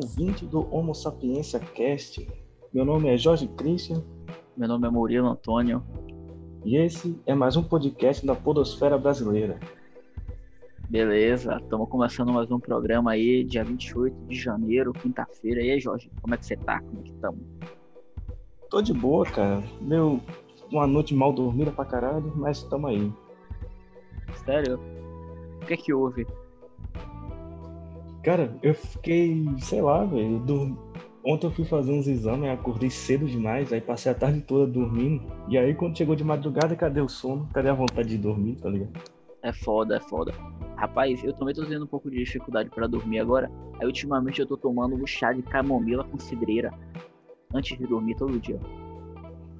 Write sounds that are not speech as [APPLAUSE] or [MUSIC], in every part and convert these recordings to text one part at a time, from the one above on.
Ouvinte do Homo Sapiência Cast. Meu nome é Jorge Christian Meu nome é Murilo Antônio. e esse é mais um podcast da Podosfera Brasileira. Beleza, estamos começando mais um programa aí, dia 28 de janeiro, quinta-feira. E aí, Jorge, como é que você tá? Como é que estamos? Tô de boa, cara. Meu, uma noite mal dormida pra caralho, mas tamo aí. Sério? O que é que houve? Cara, eu fiquei, sei lá, velho. dur- Ontem eu fui fazer uns exames, acordei cedo demais, aí passei a tarde toda dormindo. E aí, quando chegou de madrugada, cadê o sono? Cadê a vontade de dormir, tá ligado? É foda, é foda. Rapaz, eu também tô tendo um pouco de dificuldade pra dormir agora. Aí, ultimamente, eu tô tomando um chá de camomila com cidreira antes de dormir todo dia.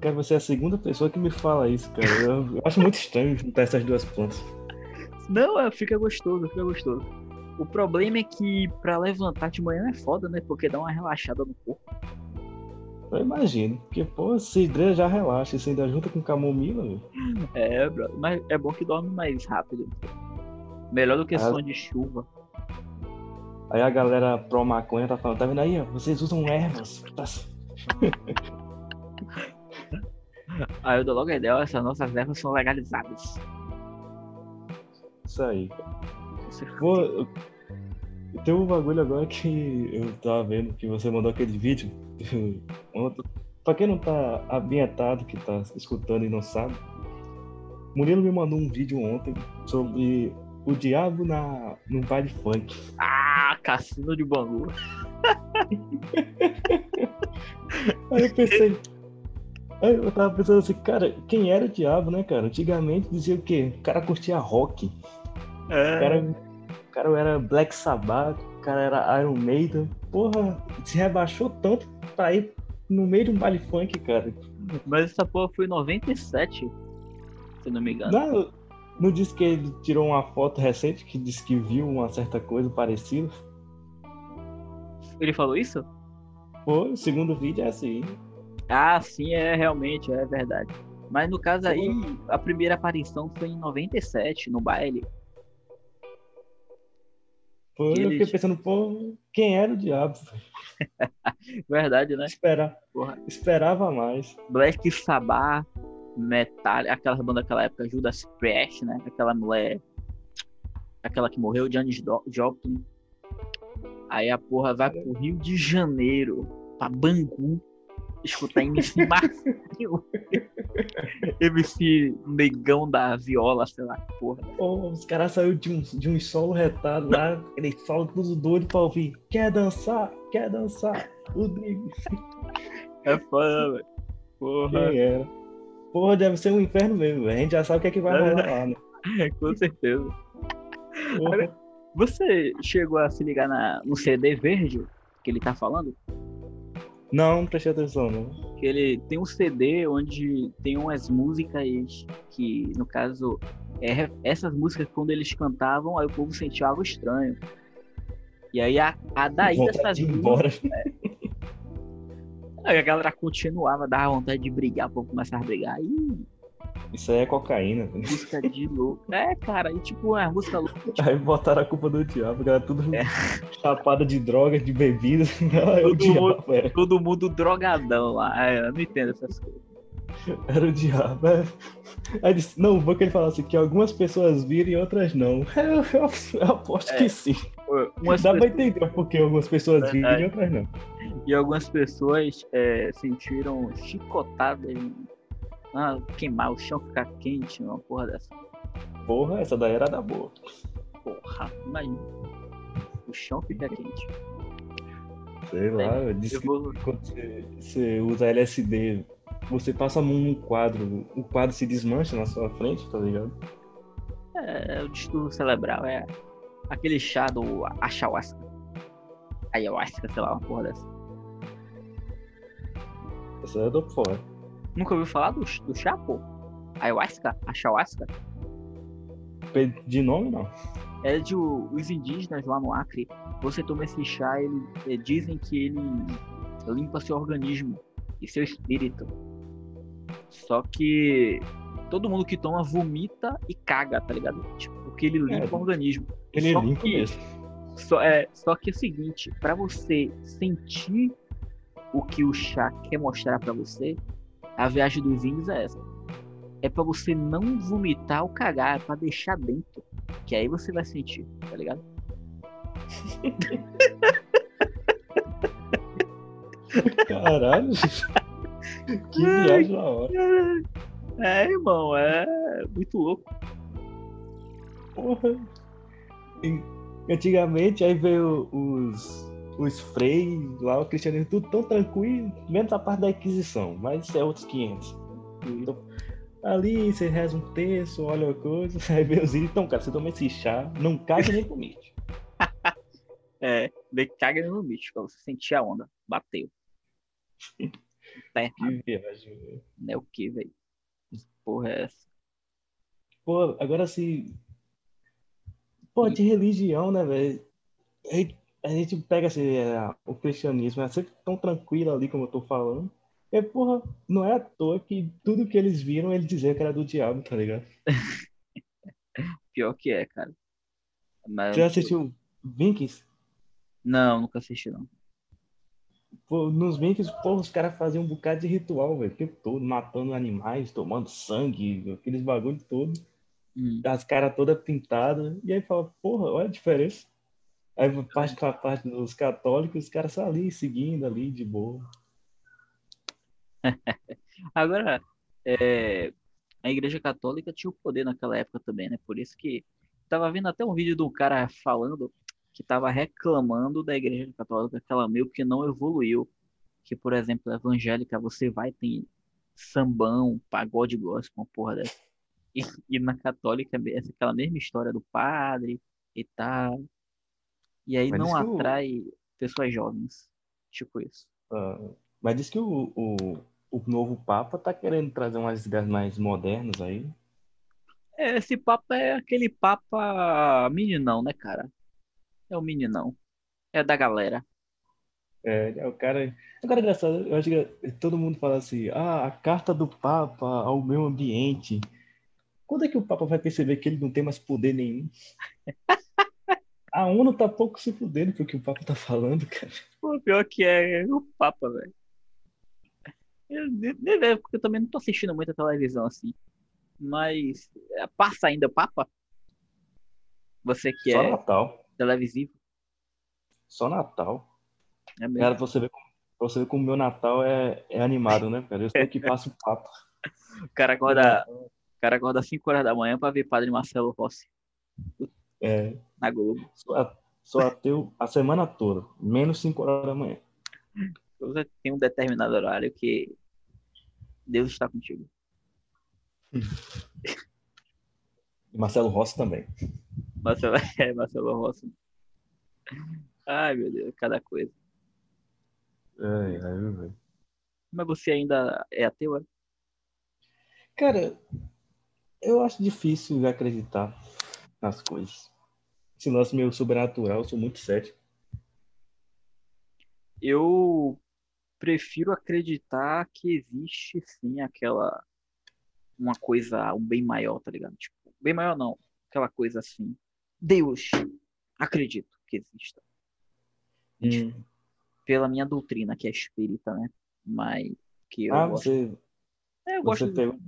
Cara, você é a segunda pessoa que me fala isso, cara. Eu, eu acho muito estranho juntar essas duas plantas. Não, é, fica gostoso, fica gostoso. O problema é que pra levantar de manhã é foda, né? Porque dá uma relaxada no corpo. Eu imagino. Porque, pô, cidreira já relaxa. Você ainda junta com camomila, velho. É, bro, mas é bom que dorme mais rápido. Melhor do que Ah. som de chuva. Aí a galera pró maconha tá falando, tá vendo aí, ó? Vocês usam ervas. Tá- [LAUGHS] Aí eu dou logo a ideia, essas nossas ervas são legalizadas. Isso aí. Você- Tem um bagulho agora que eu tava vendo, que você mandou aquele vídeo [LAUGHS] ontem. Pra quem não tá ambientado, que tá escutando e não sabe, Murilo me mandou um vídeo ontem sobre o diabo na, no baile funk. Ah, cassino de Bangu. [LAUGHS] Aí eu pensei. Aí eu tava pensando assim, cara, quem era o diabo, né, cara? Antigamente dizia o quê? O cara curtia rock. O cara, cara era Black Sabbath, o cara era Iron Maiden. Porra, se rebaixou tanto pra ir no meio de um baile funk, cara. Mas essa porra foi em 97, se não me engano. Não, não disse que ele tirou uma foto recente que disse que viu uma certa coisa parecida? Ele falou isso? Pô, o segundo vídeo é assim. Ah, sim, é realmente, é verdade. Mas no caso aí, a primeira aparição foi em 97, no baile. Pô, eu fiquei pensando, pô, quem era o diabo? [LAUGHS] Verdade, né? Espera, Porra. esperava mais. Black Sabbath, Metal, aquelas bandas daquela época, Judas Priest, né? Aquela mulher, aquela que morreu, Janis Joplin. Aí a porra vai pro Rio de Janeiro, pra Bangu, escutar MC Marcinho. [LAUGHS] MC Negão da Viola, sei lá que porra. Pô, os caras saíram de um, de um solo retado lá, eles falam tudo doido pra ouvir. Quer dançar? Quer dançar? Rodrigo. É foda, velho. Porra, Quem era? Porra, deve ser um inferno mesmo, velho. A gente já sabe o que é que vai É rolar lá, né? [LAUGHS] com certeza. Porra. Você chegou a se ligar na, no CD verde que ele tá falando? Não, não prestei atenção, não. que ele tem um CD onde tem umas músicas que, no caso, é, essas músicas quando eles cantavam, aí o povo sentia algo estranho. E aí a, a daí dessas de músicas, embora. aí a galera continuava, dava vontade de brigar, o povo começava a brigar. Aí Isso aí é cocaína. velho. música de louco. É, cara, e tipo, a música louca. tipo, Aí botaram a culpa do diabo, galera tudo É. chapada de drogas, de bebidas. [LAUGHS] Ah, é Todo diabo, era. todo mundo drogadão lá. É, eu não entendo essas coisas. Era o diabo. é. Aí disse, não, vou que ele falasse assim, que algumas pessoas viram e outras não. [LAUGHS] Eu, eu- eu aposto É. que sim. Umas Dá pra pessoas- entender porque algumas pessoas viram Verdade. e outras não. E algumas pessoas é, sentiram chicotadas. Ah, queimar o chão ficar quente, uma porra dessa. Porra, essa daí era da boa. Porra, imagina. O chão fica quente. Sei lá, eu disse Eu que vou. quando você, você usa LSD, você passa a mão num quadro, o quadro se desmancha na sua frente, tá ligado? É, o distúrbio cerebral é aquele chá do ayahuasca. Ayahuasca, sei lá, uma porra dessa. Essa é do fora. Nunca ouviu falar do, do chá, pô? Ayahuasca? Ayahuasca? De nome, não. É de os indígenas lá no Acre. Você toma esse chá, ele, é, dizem que ele limpa seu organismo e seu espírito. Só que todo mundo que toma vomita e caga, tá ligado? Tipo, porque ele limpa É, o organismo. Ele Só limpa que- mesmo. Só, é, só que é o seguinte, para você sentir o que o chá quer mostrar para você, a viagem dos vinhos é essa. É para você não vomitar ou cagar, é pra deixar dentro. Que aí você vai sentir, tá ligado? [LAUGHS] Caralho. que viagem na hora. É, irmão, é muito louco. Porra. Antigamente, aí veio os, os freis lá, o cristianismo, tudo tão tranquilo, menos a parte da Inquisição, mas é outros 500. Então, ali você reza um texto, olha a coisa, [LAUGHS] aí os então, cara, você toma esse chá, não caga nem com mítico. [LAUGHS] é, nem caga nem no mítico, pra você sentir a onda. Bateu. Tá errado. Que viagem, É o que, velho? Porra é essa? Pô, agora assim. Pô, de religião, né, velho? A gente pega assim, é, o cristianismo, é sempre tão tranquilo ali como eu tô falando. É, porra, não é à toa que tudo que eles viram, eles diziam que era do diabo, tá ligado? [LAUGHS] Pior que é, cara. Mas... Já assistiu Vinks? Não, nunca assisti, não. Pô, nos Vinks, pô, os caras faziam um bocado de ritual, velho, o tempo todo, matando animais, tomando sangue, aqueles bagulho todo. Hum. As caras todas pintadas. E aí fala, porra, olha a diferença. Aí parte com a parte dos católicos, os caras estão ali, seguindo ali, de boa. [LAUGHS] Agora, é, a Igreja Católica tinha o poder naquela época também, né? Por isso que tava vendo até um vídeo de um cara falando que tava reclamando da Igreja Católica que ela meio que não evoluiu. Que, por exemplo, a evangélica você vai tem sambão, pagode gospel, uma porra dessa. [LAUGHS] E, e na católica é aquela mesma história do padre e tal. E aí mas não atrai o... pessoas jovens. Tipo isso. Uh, mas diz que o, o, o novo Papa tá querendo trazer umas ideias mais modernas aí. É, esse Papa é aquele Papa meninão, né, cara? É o meninão. É da galera. É, é o cara. Agora é engraçado, eu acho que todo mundo fala assim, ah, a carta do Papa ao meio ambiente. Quando é que o Papa vai perceber que ele não tem mais poder nenhum? [LAUGHS] A ONU tá pouco se fudendo com o que o Papa tá falando, cara. Pô, pior que é, é o Papa, velho. Eu, porque eu também não tô assistindo muita televisão assim. Mas é, passa ainda Papa? Você que Só é Natal. televisivo? Só Natal. É mesmo. Cara, você vê como, você vê como o meu Natal é, é animado, né, cara? Eu sei que passa o Papa. O cara acorda, o cara acorda às 5 horas da manhã pra ver Padre Marcelo Rossi. É. Na Globo. Sou, sou ateu a semana toda, menos 5 horas da manhã. Você tem um determinado horário que Deus está contigo. E Marcelo Rossi também. Marcelo, [LAUGHS] é, Marcelo Rossi. Ai, meu Deus, cada coisa. Ai, ai. Mas você ainda é ateu, é? Cara, eu acho difícil acreditar nas coisas esse lance meio sobrenatural, eu sou muito cético. Eu prefiro acreditar que existe sim aquela uma coisa, um bem maior, tá ligado? Tipo, bem maior não, aquela coisa assim. Deus, acredito que exista. Hum. Pela minha doutrina, que é espírita, né? Mas que eu ah, gosto. Você... É, eu você gosto pegou...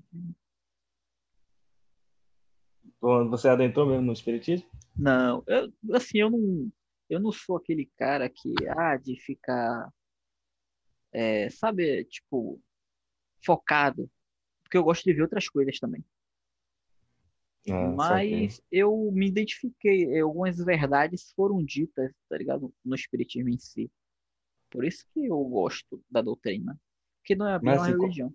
Você adentrou mesmo no espiritismo? Não, eu, assim, eu não, eu não sou aquele cara que, ah, de ficar, é, sabe, tipo, focado, porque eu gosto de ver outras coisas também. Ah, Mas eu me identifiquei, algumas verdades foram ditas, tá ligado? No espiritismo em si. Por isso que eu gosto da doutrina. Que não é bem Mas, uma assim, religião.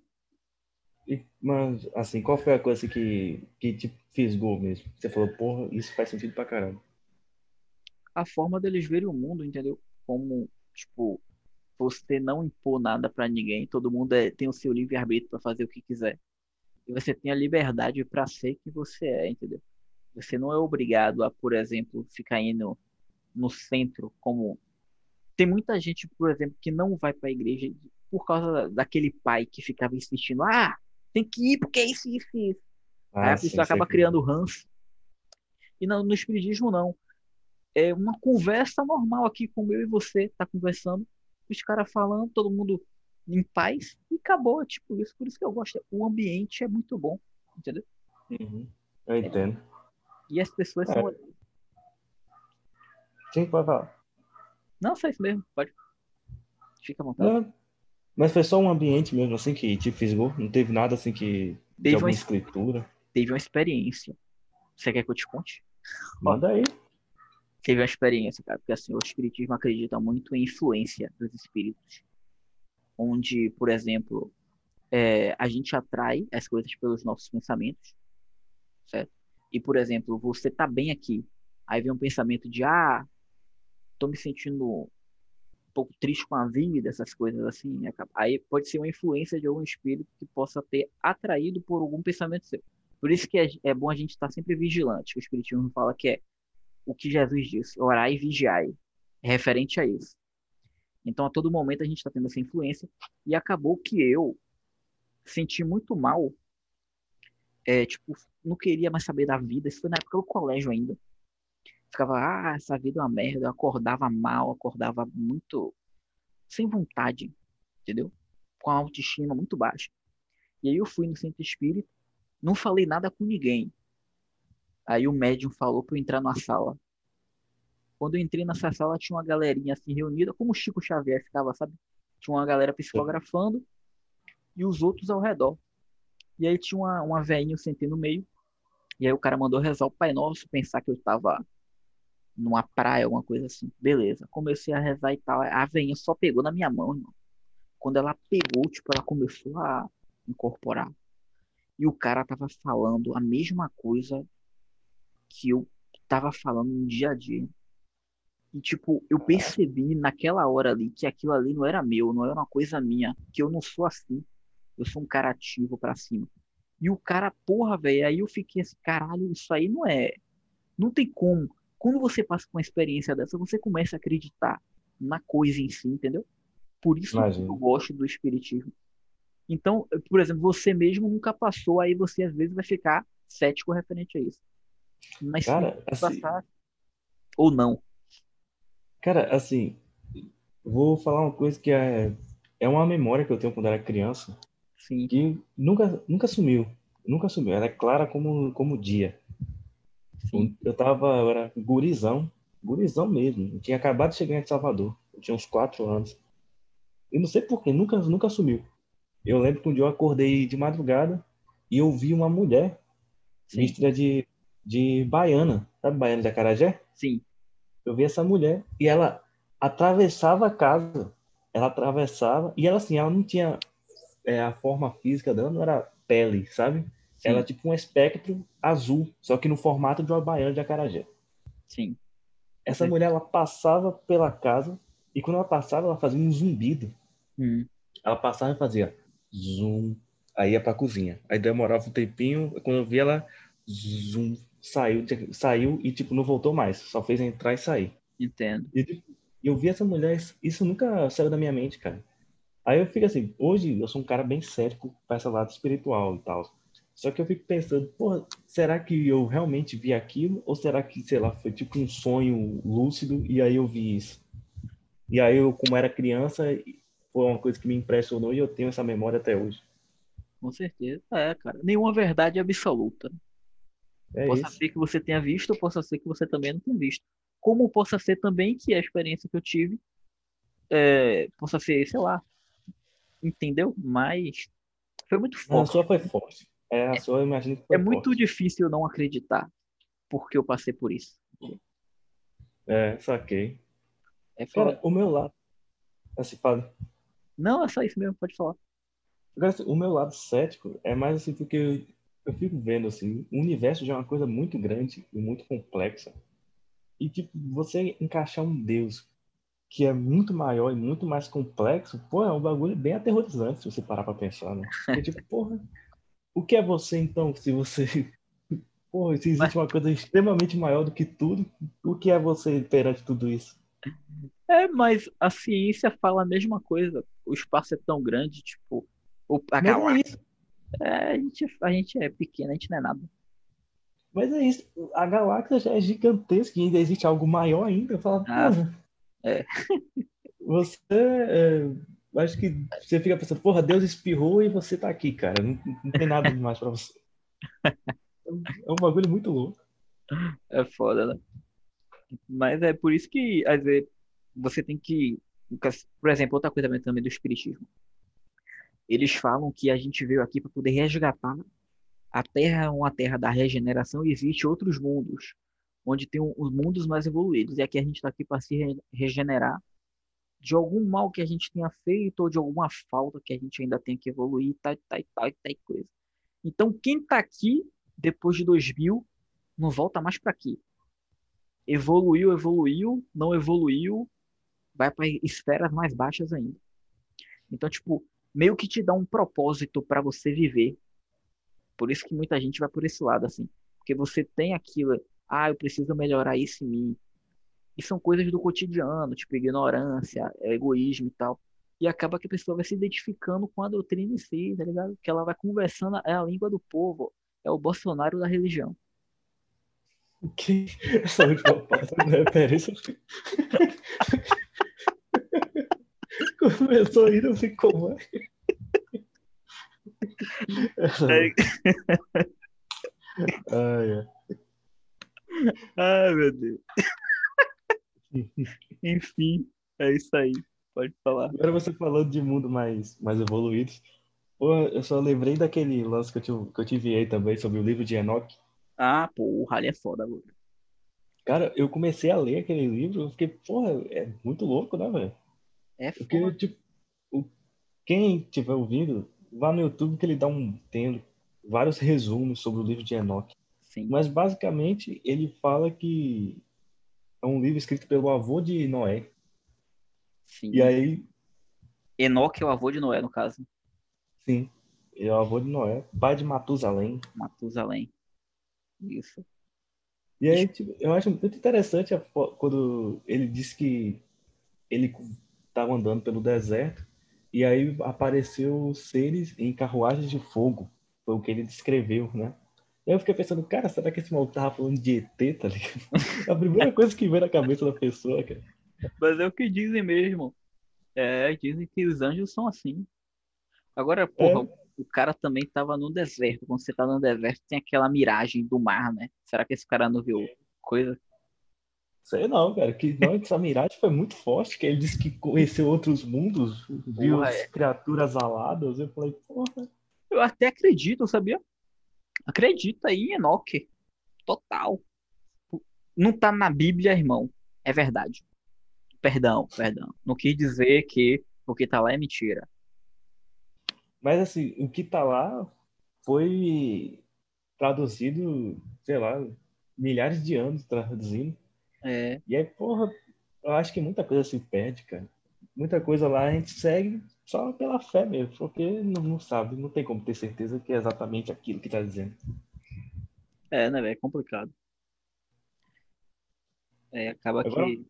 Mas, assim, qual foi a coisa que, que te fisgou mesmo? Você falou, porra, isso faz sentido pra caramba. A forma deles verem o mundo, entendeu? Como, tipo, você não impor nada para ninguém, todo mundo é, tem o seu livre-arbítrio para fazer o que quiser. E você tem a liberdade para ser quem você é, entendeu? Você não é obrigado a, por exemplo, ficar indo no centro como tem muita gente, por exemplo, que não vai para a igreja por causa daquele pai que ficava insistindo: "Ah, tem que ir porque é isso, isso, isso. Ah, Aí a pessoa sim, acaba criando ranço. E no, no espiritismo, não. é uma conversa normal aqui com eu e você, tá conversando, os caras falando, todo mundo em paz e acabou, tipo isso. Por isso que eu gosto. O ambiente é muito bom, entendeu? Uhum. Eu entendo. É. E as pessoas é. são. Sim, pode falar. Não, só isso mesmo, pode. Fica à vontade. Não, mas foi só um ambiente mesmo assim que te fisgou? Não teve nada assim que. Teve uma escritura? Teve uma experiência. Você quer que eu te conte? Manda aí. Teve uma experiência, cara, porque assim, o espiritismo acredita muito em influência dos espíritos. Onde, por exemplo, é, a gente atrai as coisas pelos nossos pensamentos, certo? E, por exemplo, você tá bem aqui, aí vem um pensamento de, ah, tô me sentindo pouco triste com a vida, essas coisas assim. Aí pode ser uma influência de algum espírito que possa ter atraído por algum pensamento seu. Por isso que é, é bom a gente estar sempre vigilante. O Espiritismo fala que é o que Jesus disse, orar e vigiai. Referente a isso. Então, a todo momento a gente está tendo essa influência. E acabou que eu senti muito mal. É, tipo, não queria mais saber da vida. Isso foi na época do colégio ainda. Ficava, ah, essa vida é uma merda. Eu acordava mal, acordava muito sem vontade, entendeu? Com a autoestima muito baixa. E aí eu fui no centro espírita não falei nada com ninguém. Aí o médium falou para eu entrar na sala. Quando eu entrei nessa sala, tinha uma galerinha assim reunida, como o Chico Xavier ficava, sabe? Tinha uma galera psicografando e os outros ao redor. E aí tinha uma, uma velhinha, eu sentei no meio. E aí o cara mandou rezar o Pai Nosso, pensar que eu tava numa praia, alguma coisa assim. Beleza. Comecei a rezar e tal. A velhinha só pegou na minha mão, irmão. Quando ela pegou, tipo, ela começou a incorporar e o cara tava falando a mesma coisa que eu tava falando no dia a dia. E, tipo, eu percebi naquela hora ali que aquilo ali não era meu, não era uma coisa minha, que eu não sou assim. Eu sou um cara ativo pra cima. E o cara, porra, velho, aí eu fiquei assim, caralho, isso aí não é. Não tem como. Quando você passa por uma experiência dessa, você começa a acreditar na coisa em si, entendeu? Por isso que eu gosto do espiritismo. Então, por exemplo, você mesmo nunca passou, aí você às vezes vai ficar cético referente a isso. Mas cara, se assim, passar, ou não. Cara, assim, vou falar uma coisa que é, é uma memória que eu tenho quando era criança. Sim. Que nunca, nunca sumiu. Nunca sumiu. Ela é clara como, como dia. Sim. Eu tava, eu era gurizão, gurizão mesmo. Eu tinha acabado de chegar em Salvador. Eu tinha uns quatro anos. E não sei porquê, nunca, nunca sumiu. Eu lembro que um dia eu acordei de madrugada e eu vi uma mulher Sim. vestida de, de baiana, sabe baiana de Acarajé? Sim. Eu vi essa mulher e ela atravessava a casa. Ela atravessava e ela assim, ela não tinha é, a forma física dela, não era pele, sabe? Sim. Ela tipo um espectro azul, só que no formato de uma baiana de Acarajé. Sim. Essa Sim. mulher ela passava pela casa e quando ela passava ela fazia um zumbido. Hum. Ela passava e fazia zoom, aí ia pra cozinha. Aí demorava um tempinho, quando eu vi ela, zoom, saiu, saiu e, tipo, não voltou mais. Só fez entrar e sair. Entendo. E tipo, eu vi essa mulher, isso nunca saiu da minha mente, cara. Aí eu fico assim, hoje eu sou um cara bem cético para esse lado espiritual e tal. Só que eu fico pensando, porra, será que eu realmente vi aquilo? Ou será que, sei lá, foi tipo um sonho lúcido e aí eu vi isso? E aí eu, como era criança, foi uma coisa que me impressionou e eu tenho essa memória até hoje. Com certeza, é, cara. Nenhuma verdade absoluta. É possa isso. ser que você tenha visto, ou possa ser que você também não tenha visto. Como possa ser também que a experiência que eu tive é, possa ser, sei lá, entendeu? Mas foi muito forte. Não, sua foi forte. É, a sua eu imagino que foi É forte. muito difícil não acreditar, porque eu passei por isso. É, saquei. É Cara, o meu lado. Assim. Não, é só isso mesmo, pode falar. Agora, assim, o meu lado cético é mais assim, porque eu, eu fico vendo assim, o universo já é uma coisa muito grande e muito complexa. E, tipo, você encaixar um Deus que é muito maior e muito mais complexo, pô, é um bagulho bem aterrorizante se você parar pra pensar, né? Porque, tipo, porra, o que é você então, se você. [LAUGHS] Porra, se existe uma coisa extremamente maior do que tudo, o que é você perante tudo isso? É, mas a ciência fala a mesma coisa. O espaço é tão grande, tipo. O, a galáxia. É, a, gente, a gente é pequeno, a gente não é nada. Mas é isso, a galáxia já é gigantesca e ainda existe algo maior ainda. Eu falo, ah, é. Você. É, acho que você fica pensando, porra, Deus espirrou e você tá aqui, cara. Não, não tem nada demais pra você. É um bagulho muito louco. É foda, né? Mas é por isso que, às vezes, você tem que. Por exemplo, outra coisa também do Espiritismo. Eles falam que a gente veio aqui para poder resgatar a Terra é uma terra da regeneração e existe outros mundos, onde tem os mundos mais evoluídos. E aqui a gente está aqui para se regenerar de algum mal que a gente tenha feito ou de alguma falta que a gente ainda tem que evoluir, tal, tal, tal, tal coisa. Então, quem está aqui depois de 2000 não volta mais para aqui. Evoluiu, evoluiu, não evoluiu, vai para esferas mais baixas ainda. Então, tipo, meio que te dá um propósito para você viver. Por isso que muita gente vai por esse lado, assim. Porque você tem aquilo, ah, eu preciso melhorar isso em mim. E são coisas do cotidiano, tipo ignorância, egoísmo e tal. E acaba que a pessoa vai se identificando com a doutrina em si, tá ligado? Que ela vai conversando, é a língua do povo, é o Bolsonaro da religião. Que? [LAUGHS] Essa última parte, né? Pera, isso [LAUGHS] Começou a ir, não ficou mais. Ai, ai. Ai, meu Deus. [LAUGHS] Enfim, é isso aí. Pode falar. Agora você falando de mundo mais, mais evoluído. Eu só lembrei daquele lance que eu, te, que eu te enviei também sobre o livro de Enoch. Ah, porra, ali é foda, mano. Cara, eu comecei a ler aquele livro, eu fiquei, porra, é muito louco, né, velho? É foda. Porque, tipo, o, quem estiver ouvindo, vá no YouTube que ele dá um. Tem vários resumos sobre o livro de Enoch. Sim. Mas basicamente ele fala que é um livro escrito pelo avô de Noé. Sim. E aí. Enoque é o avô de Noé, no caso. Sim. Ele é o avô de Noé, pai de Matusalém. Matusalém. Isso. E aí, tipo, eu acho muito interessante a, quando ele disse que ele estava andando pelo deserto e aí apareceu seres em carruagens de fogo. Foi o que ele descreveu, né? Eu fiquei pensando, cara, será que esse maluco tava falando de ET, tá ligado? a primeira coisa que vem na cabeça da pessoa, cara. Mas é o que dizem mesmo. É, dizem que os anjos são assim. Agora, porra, é. o cara também tava no deserto. Quando você tá no deserto, tem aquela miragem do mar, né? Será que esse cara não viu coisa? Sei não, cara. Que não, essa miragem foi muito forte, que ele disse que conheceu outros mundos, viu porra, é. criaturas aladas. Eu falei, porra. Eu até acredito, sabia? Acredita aí em Enoque. Total. Não tá na Bíblia, irmão. É verdade. Perdão, perdão. Não quis dizer que o que tá lá é mentira. Mas assim, o que tá lá foi traduzido, sei lá, milhares de anos traduzindo. É. E aí, porra, eu acho que muita coisa se perde, cara. Muita coisa lá a gente segue só pela fé mesmo, porque não, não sabe, não tem como ter certeza que é exatamente aquilo que está dizendo. É, né, velho? É complicado. É, acaba agora, que.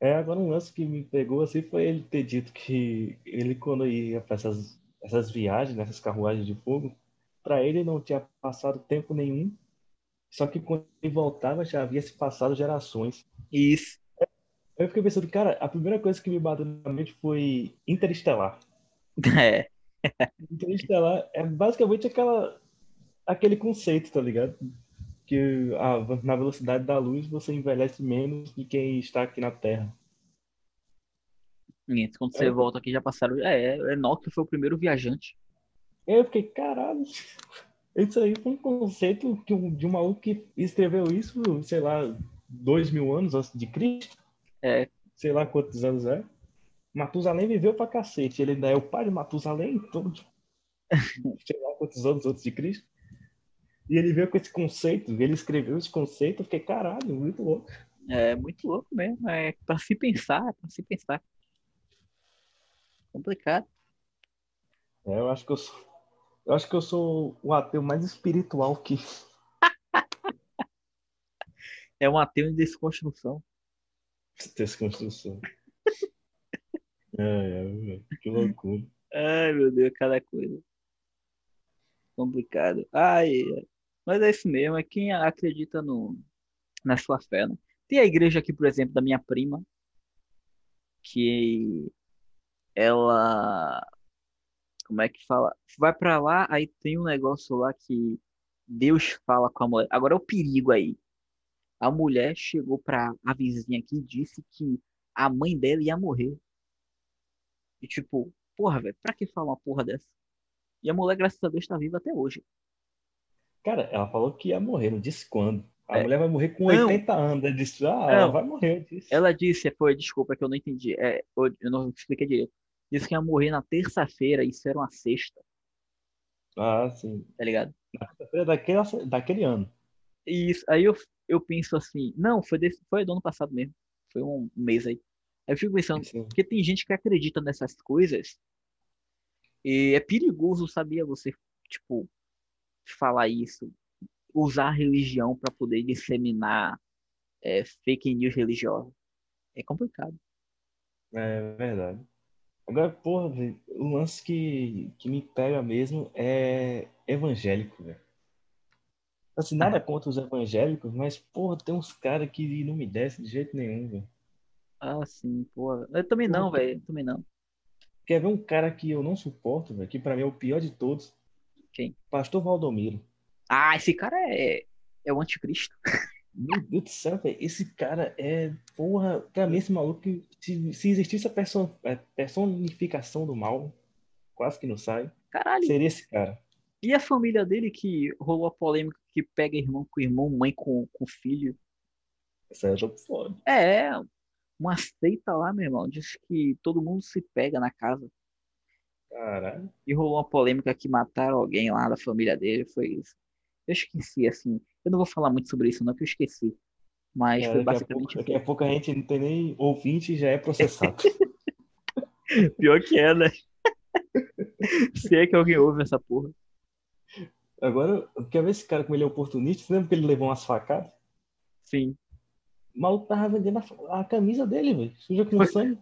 É, agora um lance que me pegou assim foi ele ter dito que ele, quando ia para essas, essas viagens, nessas carruagens de fogo, para ele não tinha passado tempo nenhum, só que quando ele voltava já havia se passado gerações. Isso. Eu fiquei pensando, cara, a primeira coisa que me bateu na mente foi Interestelar. [LAUGHS] É. [LAUGHS] Interestelar é basicamente aquela, aquele conceito, tá ligado? Que a, na velocidade da luz você envelhece menos do que quem está aqui na Terra. Isso, quando você é. volta aqui já passaram. É, Enoch foi o primeiro viajante. Eu fiquei, caralho. [LAUGHS] Isso aí foi um conceito que, de um maluco que escreveu isso, sei lá, dois mil anos antes de Cristo. É. Sei lá quantos anos é. Matusalém viveu pra cacete. Ele ainda é o pai de Matusalém, todo. [LAUGHS] sei lá quantos anos antes de Cristo. E ele veio com esse conceito, ele escreveu esse conceito, eu fiquei, caralho, muito louco. É muito louco mesmo. É pra se pensar, é pra se pensar. Complicado. É, eu acho que eu sou. Eu acho que eu sou o ateu mais espiritual que. [LAUGHS] é um ateu em desconstrução. Desconstrução. é, [LAUGHS] é, que loucura. Ai, meu Deus, cada coisa. Complicado. Ai, Mas é isso mesmo, é quem acredita no, na sua fé, né? Tem a igreja aqui, por exemplo, da minha prima, que ela como é que fala? Vai para lá, aí tem um negócio lá que Deus fala com a mulher. Agora é o perigo aí. A mulher chegou pra a vizinha aqui e disse que a mãe dela ia morrer. E tipo, porra, velho, pra que falar uma porra dessa? E a mulher, graças a Deus, tá viva até hoje. Cara, ela falou que ia morrer, não disse quando. A é. mulher vai morrer com 80 não. anos. Ela disse, ah, não. ela vai morrer. Disse. Ela disse, foi, desculpa que eu não entendi. É, eu não expliquei direito. Disse que ia morrer na terça-feira, isso era uma sexta. Ah, sim. Tá ligado? Na terça-feira daquele, daquele ano. Isso, aí eu, eu penso assim, não, foi, desse, foi do ano passado mesmo. Foi um mês aí. Aí eu fico pensando, sim. porque tem gente que acredita nessas coisas e é perigoso, sabia, você, tipo, falar isso, usar a religião para poder disseminar é, fake news religiosa. É complicado. É verdade. Agora, porra, o lance que, que me pega mesmo é evangélico, velho. Assim, nada contra os evangélicos, mas, porra, tem uns caras que não me descem de jeito nenhum, velho. Ah, sim, porra. Eu também não, velho. Também não. Quer ver um cara que eu não suporto, velho? Que pra mim é o pior de todos. Quem? Pastor Valdomiro. Ah, esse cara é, é o anticristo. Meu Deus do céu, velho. Esse cara é. Porra, pra mim, esse maluco, se, se existisse a person, a personificação do mal, quase que não sai. Caralho. Seria esse cara. E a família dele que rolou a polêmica que pega irmão com irmão, mãe com, com filho? Essa é foda. É, uma seita lá, meu irmão. Diz que todo mundo se pega na casa. Caralho. E rolou uma polêmica que mataram alguém lá da família dele. Foi isso. Eu esqueci, assim. Eu não vou falar muito sobre isso, não, que eu esqueci. Mas é, foi basicamente. Daqui a, pouco, a gente não tem nem ouvinte e já é processado. [LAUGHS] [LAUGHS] Pior que é, né? [LAUGHS] Se é que alguém ouve essa porra. Agora, quer ver esse cara como ele é oportunista? Você lembra que ele levou umas facadas? Sim. O maluco tava vendendo a, a camisa dele, velho. Suja com sangue.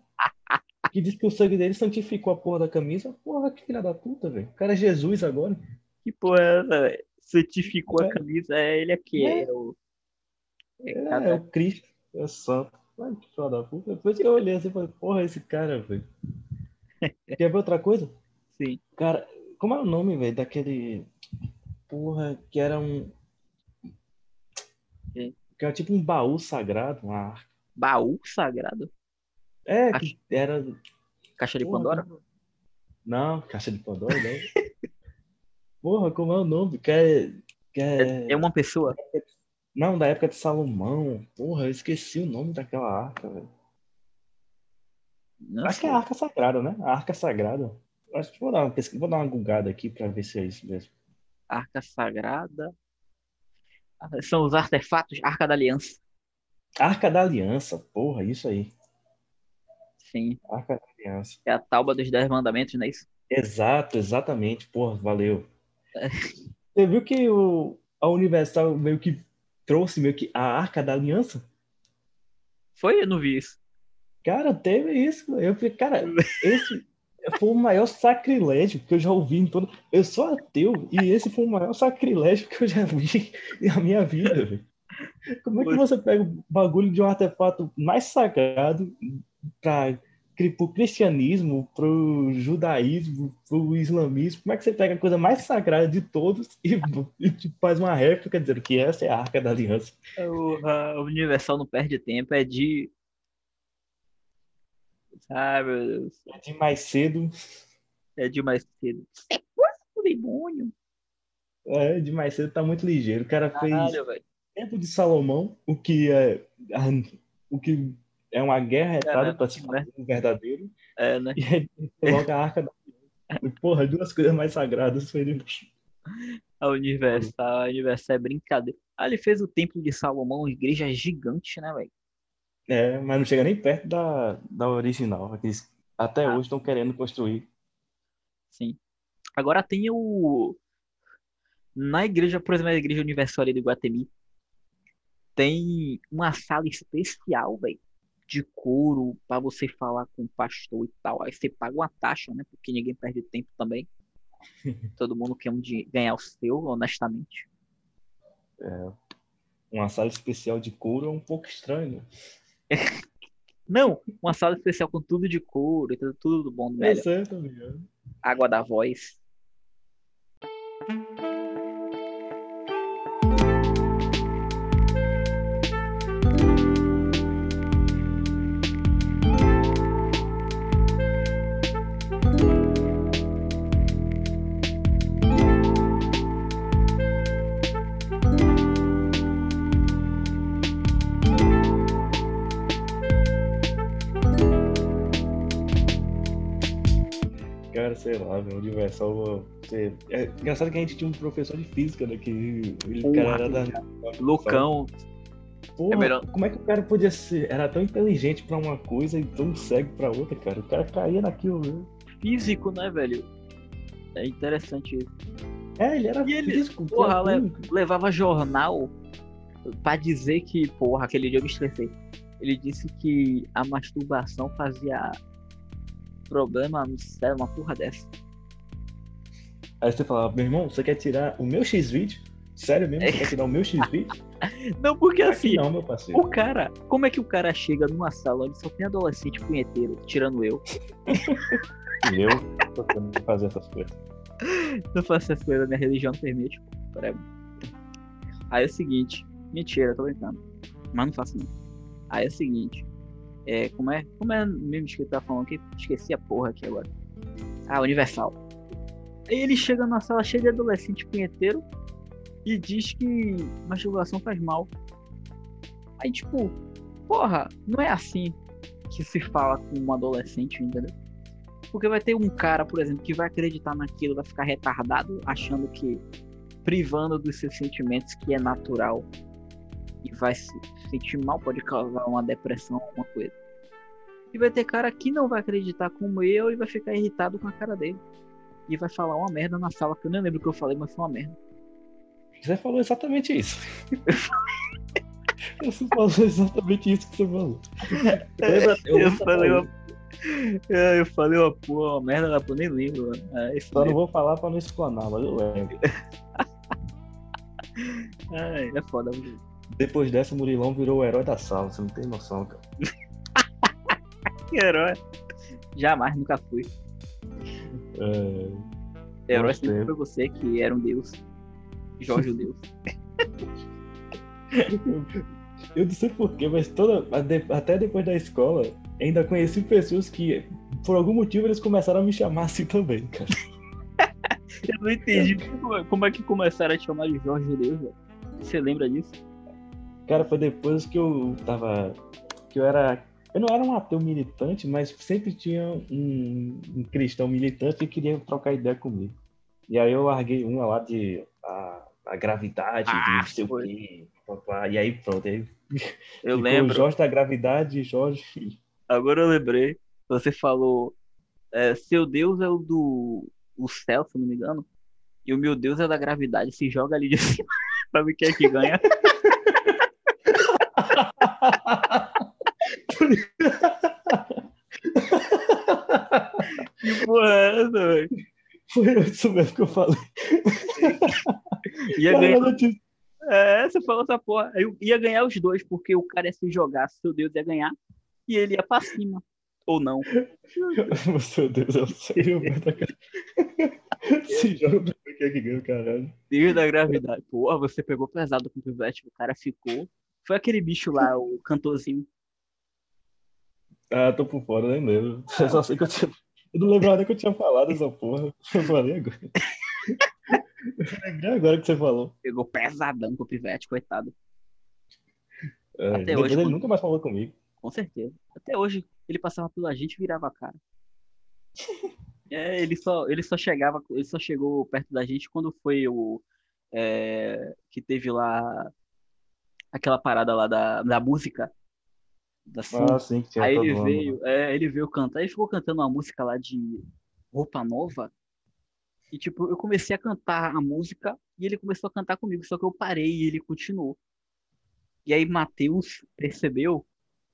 que diz que o sangue dele santificou a porra da camisa. Porra, que filha da puta, velho. O cara é Jesus agora. Que porra é velho? certificou é. a camisa, é ele aqui, é, é o. É, é, é, o Cristo, é o santo. Ai, que filho da puta. Depois que eu olhei assim, falei, porra, esse cara, velho. [LAUGHS] Quer ver outra coisa? Sim. Cara, como é o nome, velho, daquele. Porra, que era um. Sim. Que era tipo um baú sagrado, uma arca. Baú sagrado? É, que era. Caixa de porra, Pandora? Não, caixa de Pandora, não. [LAUGHS] Porra, como é o nome? Que é, que é... é uma pessoa? Não, da época de Salomão. Porra, eu esqueci o nome daquela arca, velho. Acho que é a arca sagrada, né? A arca sagrada. Acho que vou dar uma pesquisa, vou dar uma gugada aqui para ver se é isso mesmo. Arca sagrada. São os artefatos Arca da Aliança. Arca da Aliança, porra, isso aí. Sim. Arca da Aliança. É a tauba dos Dez Mandamentos, não é isso? Exato, exatamente. Porra, valeu. Você viu que o, a Universal meio que trouxe meio que a Arca da Aliança? Foi? Eu não vi isso. Cara, teve isso. Eu falei, cara, [LAUGHS] esse foi o maior sacrilégio que eu já ouvi em todo. Eu sou ateu e esse foi o maior sacrilégio que eu já vi na minha vida, velho. Como é que você pega o bagulho de um artefato mais sagrado pra pro cristianismo, pro judaísmo, pro islamismo, como é que você pega a coisa mais sagrada de todos e, e tipo, faz uma réplica dizendo que essa é a Arca da Aliança? O, a Universal não perde tempo, é de. Sabe, meu Deus. É de mais cedo. É de mais cedo. É quase o demônio. É, de mais cedo tá muito ligeiro. O cara Caralho, fez véio. Tempo de Salomão, o que é. O que é uma guerra retada para se fazer um verdadeiro. É, né? E aí coloca a arca da Porra, duas coisas mais sagradas foi ele. A Universal, a Universal é brincadeira. Ah, ele fez o Templo de Salomão, uma igreja gigante, né, velho? É, mas não chega nem perto da, da original. Eles até ah. hoje estão querendo construir. Sim. Agora tem o. Na igreja, por exemplo, na igreja universal ali do Guatemi, tem uma sala especial, velho de couro para você falar com o pastor e tal. Aí você paga uma taxa, né? Porque ninguém perde tempo também. [LAUGHS] Todo mundo quer um de ganhar o seu, honestamente. É, uma sala especial de couro é um pouco estranho. [LAUGHS] Não, uma sala especial com tudo de couro e tudo do bom do melhor. Sei, tô ligado. Água da voz. Sei lá, o Universal. Você... É engraçado que a gente tinha um professor de física, né? Que ele cara era da. Loucão. Porra, é melhor... como é que o cara podia ser? Era tão inteligente pra uma coisa e tão cego pra outra, cara. O cara caía naquilo, né? Físico, né, velho? É interessante isso. É, ele era e físico. Ele, porra, le... levava jornal pra dizer que, porra, aquele dia eu me estressei. Ele disse que a masturbação fazia problema no céu, uma porra dessa. Aí você fala, meu irmão, você quer tirar o meu X-Vídeo? Sério mesmo? Você quer tirar o meu X-Vídeo? [LAUGHS] não, porque assim, não, meu parceiro. o cara, como é que o cara chega numa sala onde só tem adolescente punheteiro, tirando eu? eu tô tentando fazer essas coisas. Não faço essas coisas, minha religião não permite. Peraí. Aí é o seguinte, mentira, tô brincando. Mas não faço não. Aí é o seguinte, é, como é? Como é mesmo que ele tá falando que esqueci a porra aqui agora. Ah, Universal. Aí ele chega na sala cheia de adolescente punheteiro e diz que masturbação faz mal. Aí tipo, porra, não é assim que se fala com um adolescente, entendeu? Porque vai ter um cara, por exemplo, que vai acreditar naquilo, vai ficar retardado, achando que privando dos seus sentimentos que é natural e vai se sentir mal, pode causar uma depressão, alguma coisa. E vai ter cara que não vai acreditar como eu e vai ficar irritado com a cara dele. E vai falar uma merda na sala, que eu nem lembro o que eu falei, mas foi uma merda. Você falou exatamente isso. você falou exatamente isso que você falou. Lembra? Eu, eu falei uma... É, eu falei uma porra, uma merda, eu nem lembro. É, Só não vou falar pra não explanar, mas eu lembro. [LAUGHS] Ai, é foda, mano. Depois dessa, o Murilão virou o herói da sala, você não tem noção, cara. [LAUGHS] que herói. Jamais, nunca fui. É... Herói sempre foi você que era um deus. Jorge o Deus. [LAUGHS] Eu não sei porquê, mas toda, até depois da escola, ainda conheci pessoas que, por algum motivo, eles começaram a me chamar assim também, cara. [LAUGHS] Eu não entendi como é que começaram a te chamar de Jorge Deus, velho. Você lembra disso? Cara, foi depois que eu tava. que eu era. Eu não era um ateu militante, mas sempre tinha um, um cristão militante que queria trocar ideia comigo. E aí eu larguei uma lá de a, a gravidade, ah, de não sei o quê. E aí pronto. Aí eu lembro. Jorge da gravidade, Jorge. Agora eu lembrei. Você falou. É, seu Deus é o do o céu, se não me engano. E o meu Deus é da gravidade. Se joga ali de [LAUGHS] cima pra ver quem é que ganha. Que porra é essa, velho? Foi isso mesmo que eu falei. ia ganhar. É, você falou essa porra. Eu ia ganhar os dois, porque o cara ia se jogar, seu Deus ia ganhar, e ele ia pra cima. Ou não. Meu Deus, eu sei. Se joga pra ver quem é que ganha, caralho. Deus da gravidade. Porra, você pegou pesado com o pivete, o cara ficou. Foi aquele bicho lá, o cantorzinho. Ah, tô por fora, nem lembro. Eu só sei que eu tinha. Eu não lembrava nem que eu tinha falado essa porra. Eu falei agora. Eu lembrei agora que você falou. Pegou pesadão com o pivete, coitado. É, Até hoje. Ele quando... nunca mais falou comigo. Com certeza. Até hoje, ele passava pela gente e virava a cara. É, ele só, ele só chegava, ele só chegou perto da gente quando foi o é, que teve lá aquela parada lá da, da música. Da ah, sim, que tinha Aí ele veio, é, ele veio cantar, ele ficou cantando uma música lá de roupa nova. E tipo, eu comecei a cantar a música e ele começou a cantar comigo, só que eu parei e ele continuou. E aí Matheus percebeu,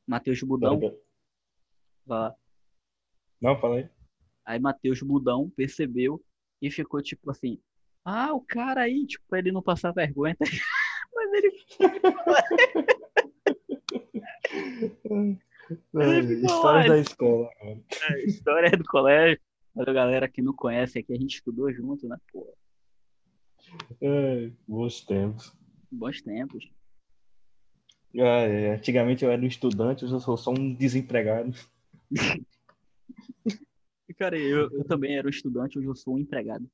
Matheus Budão. Vai Não, falei. Aí Matheus Budão percebeu e ficou tipo assim: Ah, o cara aí, tipo, pra ele não passar vergonha. Ele história da escola. É, história do colégio. A galera que não conhece aqui, a gente estudou junto, né? Pô. É, bons tempos. Bons tempos. Ah, é. Antigamente eu era um estudante, hoje eu sou só um desempregado. [LAUGHS] Cara, eu, eu também era um estudante, hoje eu sou um empregado.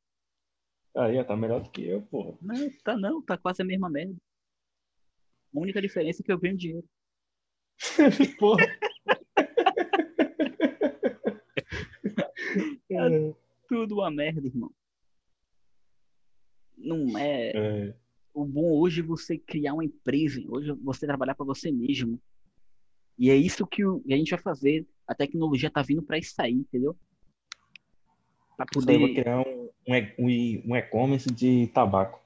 Aí, tá melhor do que eu, pô. Não, tá não, tá quase a mesma merda. A única diferença é que eu ganho dinheiro. [LAUGHS] porra. é tudo uma merda, irmão. Não é... é. O bom hoje é você criar uma empresa, hoje é você trabalhar para você mesmo. E é isso que a gente vai fazer. A tecnologia tá vindo para isso aí, entendeu? Pra poder. Eu vou criar um, um, um e-commerce de tabaco.